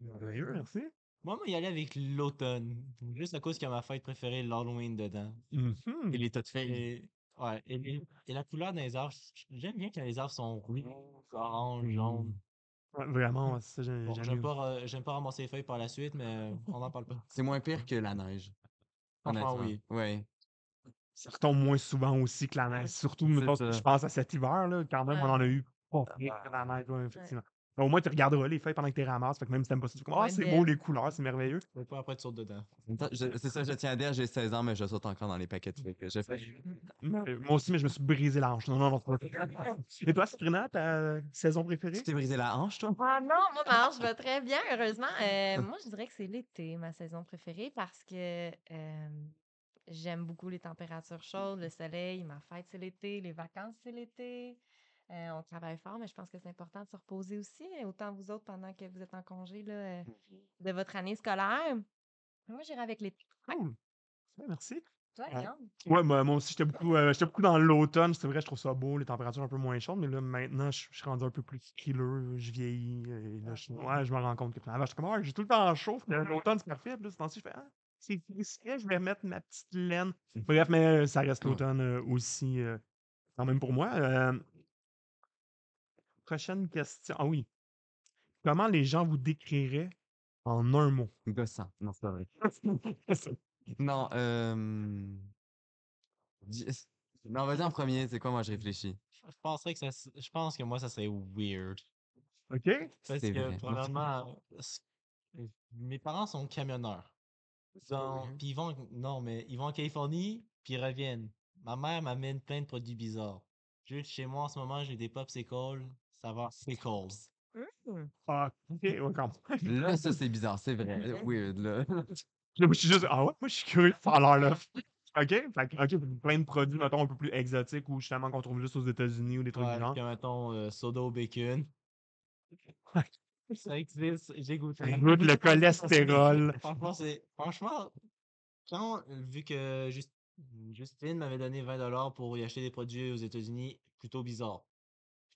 Merveilleux, merci. Moi, moi, y aller avec l'automne. Juste à cause qu'il y a ma fête préférée, l'Halloween dedans. Mhm. Et les tas de feuilles. Ouais, et, les- et la couleur des arbres, j'aime bien quand les arbres sont rouges, orange, jaune. Ouais, vraiment, ouais, c'est ça, j'ai- Bon, j'aime j'aime mieux. pas, ra- j'aime pas ramasser les feuilles par la suite, mais on n'en parle pas. C'est moins pire que la neige. Honnêtement. oui. Ouais. Ça retombe moins souvent aussi que la neige. Surtout, C'est mettons, ça. je pense à cet hiver, là, quand même, on en a eu pas pire que la neige, ouais, effectivement. Au moins, tu regarderas les feuilles pendant que tu les ramasses. Fait que même si t'aimes pas ça, tu ah, c'est beau, les couleurs, c'est merveilleux. Mais pas après, tu sautes dedans. C'est ça, je tiens à dire, j'ai 16 ans, mais je saute encore dans les paquets de feuilles que j'ai fait. Mais Moi aussi, mais je me suis brisé la hanche. Non, non, non. c'est pas vrai. Et toi, Sabrina, ta saison préférée? Tu t'es brisé la hanche, toi? Ah non, moi, ma hanche va très bien, heureusement. Euh, moi, je dirais que c'est l'été, ma saison préférée, parce que euh, j'aime beaucoup les températures chaudes, le soleil, ma fête, c'est l'été, les vacances, c'est l'été. Euh, on travaille fort, mais je pense que c'est important de se reposer aussi, autant vous autres pendant que vous êtes en congé là, euh, de votre année scolaire. Moi, j'irai avec l'été. Cool. Ouais, merci. Toi, Ouais. Ouais, moi, moi aussi, j'étais beaucoup, euh, j'étais beaucoup dans l'automne. C'est vrai, je trouve ça beau, les températures un peu moins chaudes, mais là, maintenant, je je suis rendu un peu plus frileux, je vieillis. Et là, je, ouais, je me rends compte que avant, comme, Ah, j'ai tout le temps chaud. L'automne, c'est parfait. Puis là, ce temps-ci, je fais, ah, c'est frisquet, je vais mettre ma petite laine. Bref, mais euh, ça reste Ouais. l'automne euh, aussi, quand même pour moi. Prochaine question. Ah oui. Comment les gens vous décriraient en un mot? Gossant. Non, c'est pas vrai. Non, euh... Non, vas-y en premier, c'est quoi, moi, je réfléchis. Je penserais que ça, je pense que moi, ça serait weird. OK? Parce que, vrai. premièrement, mes parents sont camionneurs. Mhm. Puis ils vont, non, mais ils vont en Californie, puis ils reviennent. Ma mère m'amène plein de produits bizarres. Juste chez moi, en ce moment, j'ai des popsicles. Saveur pickles. Mmh. Ah, ok, ouais, quand même. Là, ça, c'est bizarre, c'est vrai. Weird, là. Là, moi, je suis juste, ah ouais, moi, je suis curieux de faire leur l'offre. OK? Fait que, OK, plein de produits, mettons, un peu plus exotiques ou justement qu'on trouve juste aux États-Unis ou des trucs Ouais, du genre. comme mettons euh, soda au bacon. Ça existe, j'ai goûté. Ça goûte le cholestérol. Franchement, c'est. Franchement, quand, vu que Jus- Justine m'avait donné 20$ pour y acheter des produits aux États-Unis, plutôt bizarre.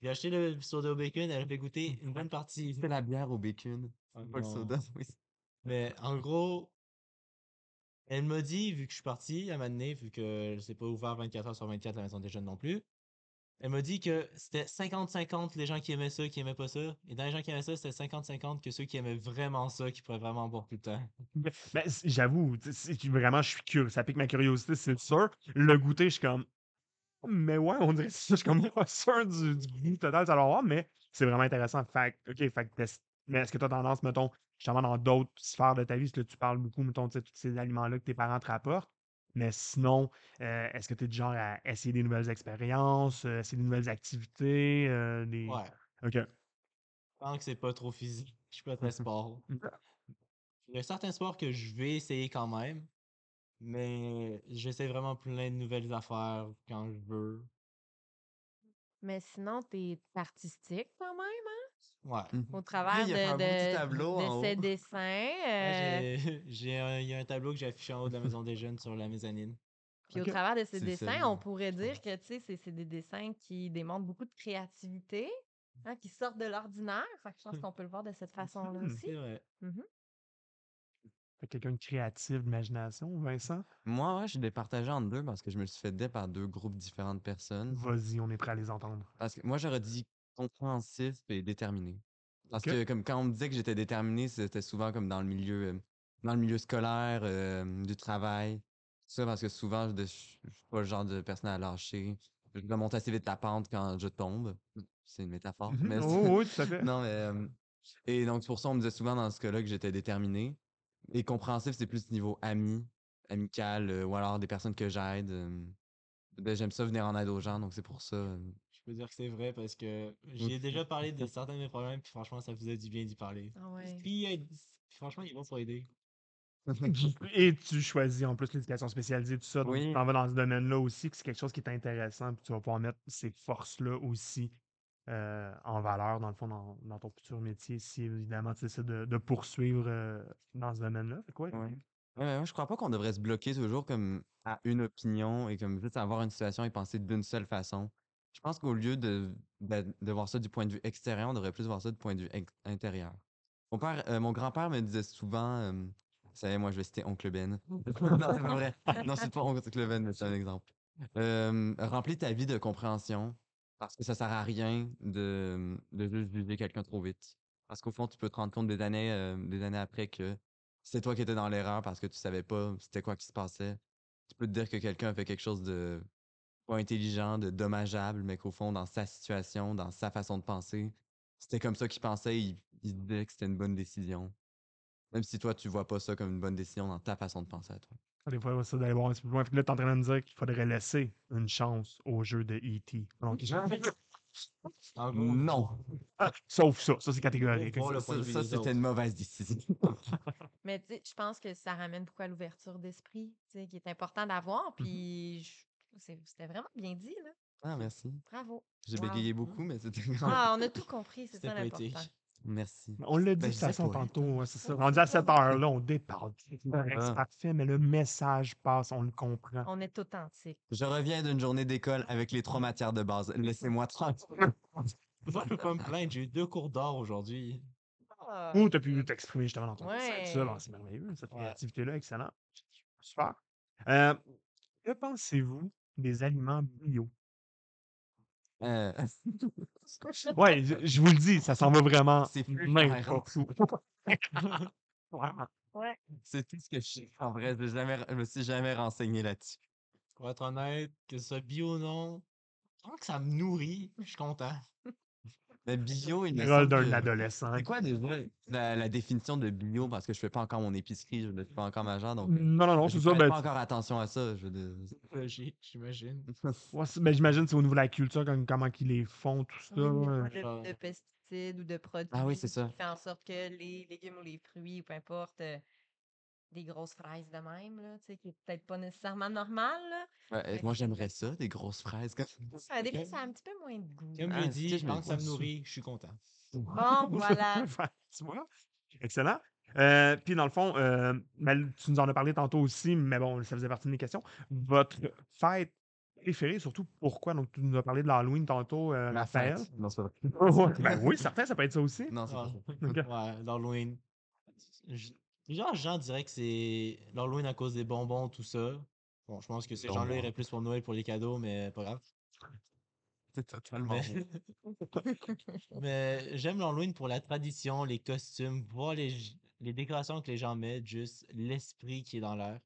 J'ai acheté le soda au bacon, elle a fait goûter une bonne partie. C'est la bière au bacon. Ah Pas le soda, oui. Mais en gros, elle m'a dit, vu que je suis parti à donné, vu que c'est pas ouvert 24 heures sur 24 la maison des jeunes non plus, elle m'a dit que c'était 50-50 les gens qui aimaient ça, qui aimaient pas ça. Et dans les gens qui aimaient ça, c'était 50-50 que ceux qui aimaient vraiment ça, qui pourraient vraiment boire tout le temps. Ben, j'avoue, vraiment, je suis curieux. Ça pique ma curiosité, c'est sûr. Le goûter, je suis comme, mais ouais, on dirait ça. Je suis comme pas sûr du, du goût total, ça va avoir, mais c'est vraiment intéressant. Fait que, OK, fait que mais est-ce que tu as tendance, mettons, justement, dans d'autres sphères de ta vie, est-ce que tu parles beaucoup, mettons, tous ces aliments-là que tes parents te rapportent? Mais sinon, euh, est-ce que tu es du genre à essayer des nouvelles expériences, euh, essayer des nouvelles activités, euh, des... Ouais. OK. Tant que c'est pas trop physique, je suis pas très sport. Ok. Il y a certains sports que je vais essayer quand même, mais j'essaie vraiment plein de nouvelles affaires quand je veux. Mais sinon, t'es artistique quand même, hein? Ouais. Au travers il de, a fait un beau petit de- tableau en de ces dessins. Ouais, euh, j'ai- j'ai un- Il y a un tableau que j'ai affiché en haut de la maison des jeunes sur la mezzanine. Puis Ok. au travers de ces C'est dessins, ça. on pourrait dire que tu sais, c'est c'est des dessins qui démontrent beaucoup de créativité, hein, qui sortent de l'ordinaire. Fait que je pense qu'on peut le voir de cette façon-là Mhm. aussi. C'est vrai. Mhm. Quelqu'un de créatif, d'imagination, Vincent? Moi, ouais, je suis départagé en deux parce que je me suis fait dé par deux groupes différents de personnes. Vas-y, on est prêt à les entendre. Parce que moi, j'aurais dit compréhensif et déterminé. Parce que comme quand on me disait que j'étais déterminé, c'était souvent comme dans le milieu, euh, dans le milieu scolaire, euh, du travail. Ça parce que souvent, je je suis pas le genre de personne à lâcher. Je remonte assez vite la pente quand je tombe. C'est une métaphore. Mhm. mais Oh, oui, tout à fait. non, mais. euh, et donc, c'est pour ça, on me disait souvent dans ce cas-là que j'étais déterminé. Et compréhensif, c'est plus niveau ami, amical, euh, ou alors des personnes que j'aide. euh, ben, J'aime ça venir en aide aux gens, donc c'est pour ça. euh, Je peux dire que c'est vrai parce que j'ai déjà parlé de certains de mes problèmes, puis franchement, ça faisait du bien d'y parler. Ah ouais. Puis, euh, franchement, ils vont pour aider. Et tu choisis en plus l'éducation spécialisée, tout ça. Donc, tu t'en vas dans ce domaine-là aussi, que c'est quelque chose qui est intéressant, puis tu vas pouvoir mettre ces forces-là aussi euh, en valeur, dans le fond, dans, ton futur métier, si évidemment tu essaies de, poursuivre euh, dans ce domaine-là. Ouais. Ouais. Ouais, je crois pas qu'on devrait se bloquer toujours comme à une opinion et comme juste avoir une situation et penser d'une seule façon. Je pense qu'au lieu de, de, de voir ça du point de vue extérieur, on devrait plus voir ça du point de vue intérieur. Mon père, euh, mon grand-père me disait souvent, vous savez, moi je vais citer Oncle Ben. non, c'est pas vrai. Non, c'est pas Oncle Ben, mais c'est un exemple. Remplis ta vie de compréhension parce que ça sert à rien de, de juste juger quelqu'un trop vite. Parce qu'au fond, tu peux te rendre compte des années, des années après que c'est toi qui étais dans l'erreur parce que tu savais pas c'était quoi qui se passait. Tu peux te dire que quelqu'un a fait quelque chose de pas intelligent, de dommageable, mais qu'au fond, dans sa situation, dans sa façon de penser, c'était comme ça qu'il pensait, il, il disait que c'était une bonne décision. Même si toi, tu vois pas ça comme une bonne décision dans ta façon de penser à toi. Des fois, ça d'aller voir un petit peu plus loin. Que là, tu es en train de me dire qu'il faudrait laisser une chance au jeu de E.T. Donc, gros, Non! Ah, sauf ça, ça c'est catégorique. Ça, ça, c'était une mauvaise décision. Mais tu sais, je pense que ça ramène beaucoup à l'ouverture d'esprit, tu sais, qui est important d'avoir. Puis je- c'est- c'était vraiment bien dit, là. ah, merci. Bravo. J'ai Wow. bégayé beaucoup, mais c'était Ah, on a tout compris, c'est C'était ça l'important. Merci. On l'a dit Ben, toute disais façon poète. tantôt, ouais, c'est ça. Rendu à cette heure-là, on déparle. C'est Ah. parfait, mais le message passe, on le comprend. On est authentique. Je reviens d'une journée d'école avec les trois matières de base. Laissez-moi tranquille. Moi, je peux pas me plaindre, j'ai eu deux cours d'or aujourd'hui. Ah. Ou tu as pu t'exprimer justement dans ton ça. Ouais. C'est merveilleux, cette Ouais. créativité-là, excellent. Super. Euh, que pensez-vous des aliments bio? Euh, Ouais, je, je vous le dis, ça s'en va vraiment C'est plus. Ouais. c'est tout ce que je sais. En vrai, je jamais, je me suis jamais renseigné là-dessus. Pour être honnête, que ce soit bio ou non, tant que ça me nourrit, je suis content. Mais bio, il me Rôle semble d'un que- adolescent. C'est quoi déjà la, la définition de bio? Parce que je fais pas encore mon épicerie, je ne suis pas encore majeur, donc Non, non, non, je c'est ça. prête Ben, pas encore attention à ça. Je veux dire. Logique, j'imagine. ouais, c'est- ben, j'imagine que c'est au niveau de la culture, comme, comment ils les font, tout ça. Ouais. de, de pesticides ou de produits Ah oui, c'est ça. qui fait en sorte que les légumes ou les fruits, ou peu importe, euh, des grosses fraises de même, là, tu sais, qui est peut-être pas nécessairement normal. là. Ouais, moi, j'aimerais ça, des grosses fraises comme Ça, des fois, ça a un petit peu moins de goût. Comme Ah, je dis, je tant que ça me nourrit, je suis content. Bon, voilà. tu vois? Excellent. Euh, puis dans le fond, euh, ben, tu nous en as parlé tantôt aussi, mais bon, ça faisait partie de mes questions. Votre fête préférée, surtout pourquoi? Donc, tu nous as parlé de l'Halloween tantôt, euh, Ma Raphaël. fête. Non, c'est pas vrai. Ben oui, certain, ça peut être ça aussi. Non, c'est Ah. pas ça. Ok. Ouais, l'Halloween. Plusieurs gens diraient que c'est l'Halloween à cause des bonbons, tout ça. Bon, je pense que ces gens-là iraient plus pour Noël pour les cadeaux, mais pas grave. C'est totalement. Mais, mais j'aime l'Halloween pour la tradition, les costumes, voir les, les décorations que les gens mettent, juste l'esprit qui est dans l'air.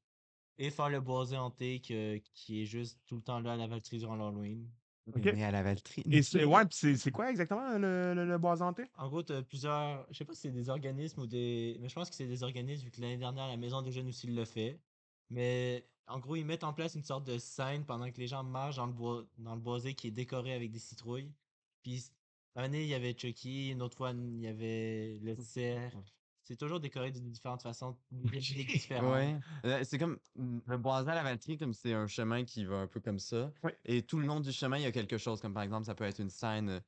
Et faire le boisé hanté que- qui est juste tout le temps là à la Valtrie durant l'Halloween. Ok. Mais à la Valtrie. Et c'est ouais, puis c'est c'est quoi exactement le, le, le bois hanté? En gros, tu as plusieurs. Je sais pas si c'est des organismes ou des. Mais je pense que c'est des organismes, vu que l'année dernière, la Maison des Jeunes aussi l'a fait. Mais en gros, ils mettent en place une sorte de scène pendant que les gens marchent dans le, bois... dans le boisé qui est décoré avec des citrouilles. Puis, une année, il y avait Chucky, une autre fois, il y avait le cerf. C'est toujours décoré de différentes façons, des répliques différentes. Ouais. Euh, C'est comme mm, le boisé à la Valtrie, comme c'est un chemin qui va un peu comme ça. Ouais. Et tout le long du chemin, il y a quelque chose, comme par exemple, ça peut être une scène. euh,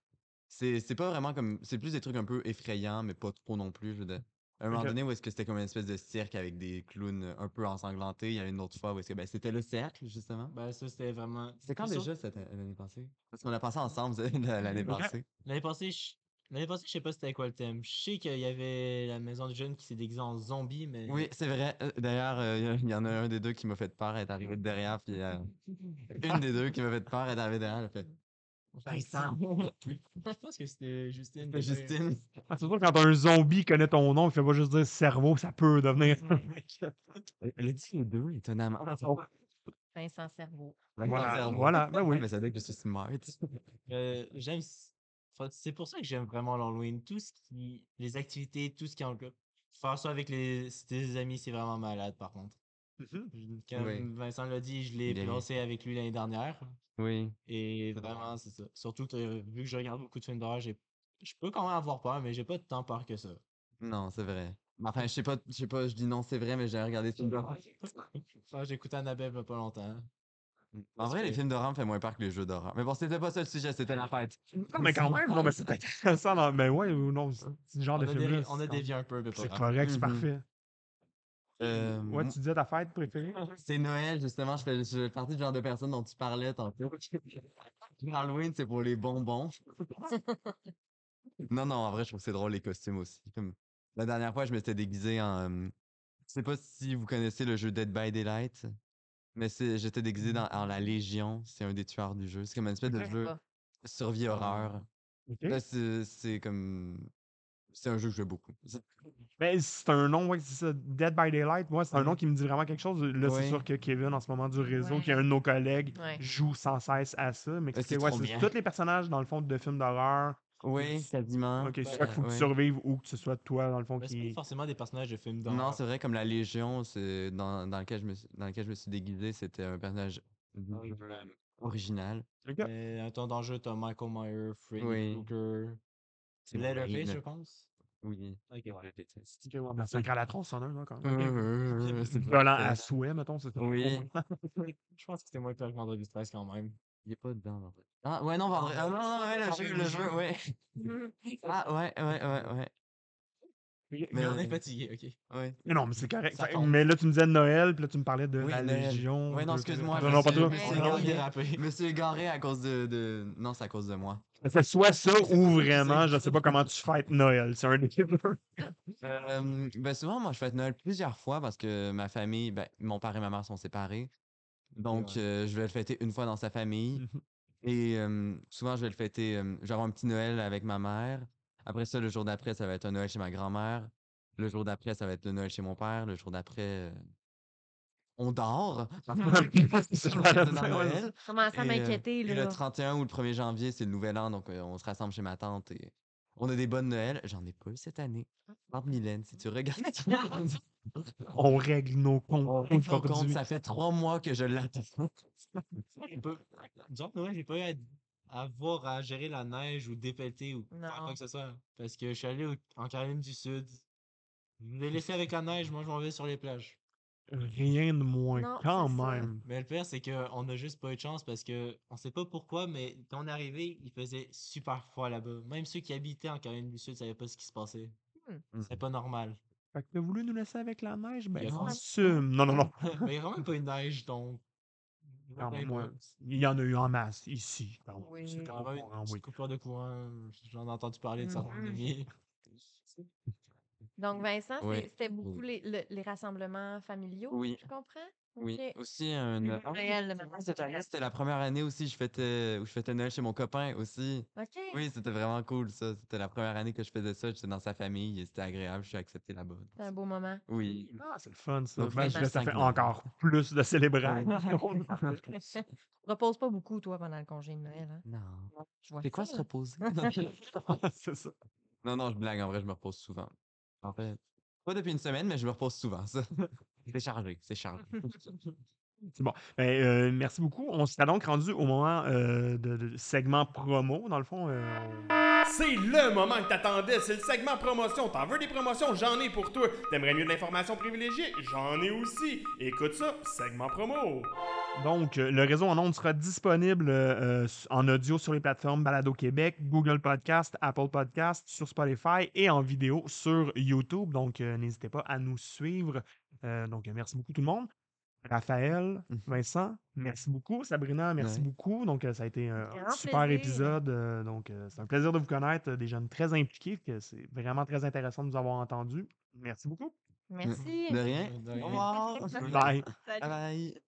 C'est c'est pas vraiment comme. C'est plus des trucs un peu effrayants, mais pas trop non plus. Je veux dire. À un moment donné où est-ce que c'était comme une espèce de cirque avec des clowns euh, un peu ensanglantés. Il y a une autre fois où est-ce que ben, c'était le cercle, justement. Ben, ça, c'était vraiment. C'est quand déjà cette l'année passée? Parce qu'on a passé ensemble l'année passée. L'année passée, je... L'année passée, je sais pas c'était quoi le thème. Je sais qu'il y avait la Maison des Jeunes qui s'est déguisée en zombie, mais. Oui, c'est vrai. Euh, D'ailleurs, euh, il y en a un des deux qui m'a fait peur, elle est derrière, puis euh, une des deux qui m'a fait peur, elle est arrivée derrière, elle a fait Vincent! Je pense que c'était Justine. Justine! Ah, c'est sûr quand un zombie connaît ton nom, il fait pas juste dire cerveau, ça peut devenir. Elle a dit les deux, étonnamment. Vincent Cerveau. voilà, voilà, ben oui. Mais ça veut dire que je suis smart. Euh, j'aime. Enfin, C'est pour ça que j'aime vraiment l'Halloween. Tout ce qui. Les activités, tout ce qui englobe. Faire ça avec les... tes amis, c'est vraiment malade, par contre. Je- Comme. Vincent l'a dit, je l'ai passé avec lui l'année dernière. Oui. Et vraiment, c'est ça. Surtout que vu que je regarde beaucoup de films d'horreur, j'ai. Je peux quand même avoir peur, mais j'ai pas tant peur que ça. Non, c'est vrai. Enfin, je sais pas, je sais pas, je dis non, c'est vrai, mais j'ai regardé. Ah, j'ai écouté Annabelle il y a pas longtemps. En vrai, les films d'horreur me fait moins peur que les jeux d'horreur. Mais bon, c'était pas ça le sujet, c'était la fête. Non, mais quand même, non, mais c'est intéressant. non, Mais ouais, ou non, c'est le genre On de film on a dévié un peu, mais pas C'est correct, c'est Mhm. parfait. Euh, Ouais, tu disais ta fête préférée? C'est Noël, justement. Je fais, je fais partie du genre de personne dont tu parlais tantôt. Halloween, c'est pour les bonbons. non, non, en vrai, je trouve que c'est drôle les costumes aussi. Comme la dernière fois, je m'étais déguisé en. euh, je sais pas si vous connaissez le jeu Dead by Daylight, mais c'est, j'étais déguisé dans, en la Légion. C'est un des tueurs du jeu. C'est comme une espèce de jeu pas. survie horreur. Ok. Là, c'est, c'est comme. C'est un jeu que je joue beaucoup. Ben, c'est un nom, ouais, c'est ça. Dead by Daylight, moi, c'est un nom qui me dit vraiment quelque chose. Là, c'est sûr que Kevin, en ce moment, du réseau, Ouais. qui est un de nos collègues, Ouais. joue sans cesse à ça. Mais c'est expliquez, ouais, trop c'est bien. tous les personnages, dans le fond, de films d'horreur. Oui, quasiment. Ok, c'est soit qu'il faut que tu survives ou que ce soit toi, dans le fond, Mais c'est pas qui. forcément des personnages de films d'horreur. Non, c'est vrai, comme la Légion, c'est dans, dans, lequel je me, suis- dans lequel je me suis déguisé, c'était un personnage euh, original. Ok. Mais un temps d'enjeu, t'as Michael Myers, Freddy Oui. Krueger, C'est Leatherface, je pense. Oui. Ok, ouais. C'est un à tronçonneuse, là, quand même. C'est pas- à souhait, mettons, c'est ça. Oui. Je pense que c'était moins pire que Vendredi 13 quand même. Il est pas dedans, Vendredi. Ah, ouais, non, Vendredi. Ah, non, non, ouais, le jeu, le jeu, ouais. Ah, ouais, ouais, ouais, ouais. Mais Mais on est fatigué, ok. ouais. Mais non, mais c'est correct. Ça Fait- mais là, tu me disais Noël, puis là, tu me parlais de Oui, la Noël. Légion. Ouais, non, excuse-moi, Non, non, pas toi. je me suis égaré à cause de, de... Non, c'est à cause de moi. C'est soit ça ou vraiment, je sais pas comment tu fêtes Noël. C'est un des. Euh, ben souvent, moi, je fête Noël plusieurs fois parce que ma famille, ben, mon père et ma mère sont séparés. Donc, Ouais. euh, je vais le fêter une fois dans sa famille. Et euh, souvent, je vais le fêter, euh, je vais avoir un petit Noël avec ma mère. Après ça, le jour d'après, ça va être un Noël chez ma grand-mère. Le jour d'après, ça va être le Noël chez mon père. Le jour d'après, euh, on dort. Noël. Je commence à Et, euh, m'inquiéter, là. le 31 ou le 1er janvier, c'est le nouvel an, donc euh, on se rassemble chez ma tante et On a des bonnes Noëls. J'en ai pas eu cette année. Tante Mylène, si tu regardes. On règle nos comptes On règle nos comptes, aujourd'hui. ça fait trois mois que je l'attends. Disons que Noël, j'ai pas eu à, avoir à gérer la neige ou dépelleter ou Non. quoi que ce soit. Parce que je suis allé au- en Caroline du Sud. Je l'ai laissé avec la neige, moi je m'en vais sur les plages. Rien de moins, Non, quand ça. même. Mais le pire, c'est qu'on a juste pas eu de chance parce que on sait pas pourquoi, mais quand on est arrivé, il faisait super froid là-bas. Même ceux qui habitaient en Caroline du Sud savaient pas ce qui se passait. Hmm. C'est pas normal. Fait que t'as voulu nous laisser avec la neige? Ben, même- assume. Non, non, non. mais il y a quand même pas eu de neige, donc. Il y en a eu en masse ici. Donc, Oui. c'est quand même une oui. coupure de courant. J'en ai entendu parler de certains Mhm. Donc, Vincent, c'est- Oui, c'était beaucoup oui. les, le- les rassemblements familiaux, Oui. je comprends? Oui, Ok. aussi un. Noël. Oui, Noël, le c'est vrai, matin cette de année, Noël. c'était la première année aussi je fêtais, où je fêtais Noël chez mon copain aussi. OK. Oui, c'était vraiment cool ça. C'était la première année que je faisais ça. J'étais dans sa famille et c'était agréable. Je suis accepté là-bas. C'est un beau moment. Oui. Ah, c'est le fun, ça. Donc, Ben, ça fait mois. encore plus de célébrations. Repose pas beaucoup, toi, pendant le congé de Noël. Hein? Non. Je vois C'est quoi se reposer? c'est ça. non, non, je blague. En vrai, je me repose souvent. En fait, pas depuis une semaine, mais je me repose souvent. Ça. C'est chargé, c'est chargé. C'est bon. Ben, euh, merci beaucoup. On serait donc rendu au moment euh, de, segment promo. Dans le fond, euh, C'est le moment que t'attendais, c'est le segment promotion. T'en veux des promotions? J'en ai pour toi. T'aimerais mieux de l'information privilégiée? J'en ai aussi. Écoute ça, segment promo. Donc, euh, le réseau en ondes sera disponible euh, en audio sur les plateformes Balado Québec, Google Podcast, Apple Podcast, sur Spotify et en vidéo sur YouTube. Donc, euh, n'hésitez pas à nous suivre. Donc, merci beaucoup tout le monde. Raphaël, Mhm. Vincent, merci beaucoup. Sabrina, merci Ouais. beaucoup. Donc, euh, ça a été un Grand super plaisir. épisode. euh, donc, euh, c'est un plaisir de vous connaître. Des jeunes très impliqués. que C'est vraiment très intéressant de nous avoir entendus. Merci beaucoup. Merci. De rien. De rien. Au revoir. Bye. Salut. Bye bye.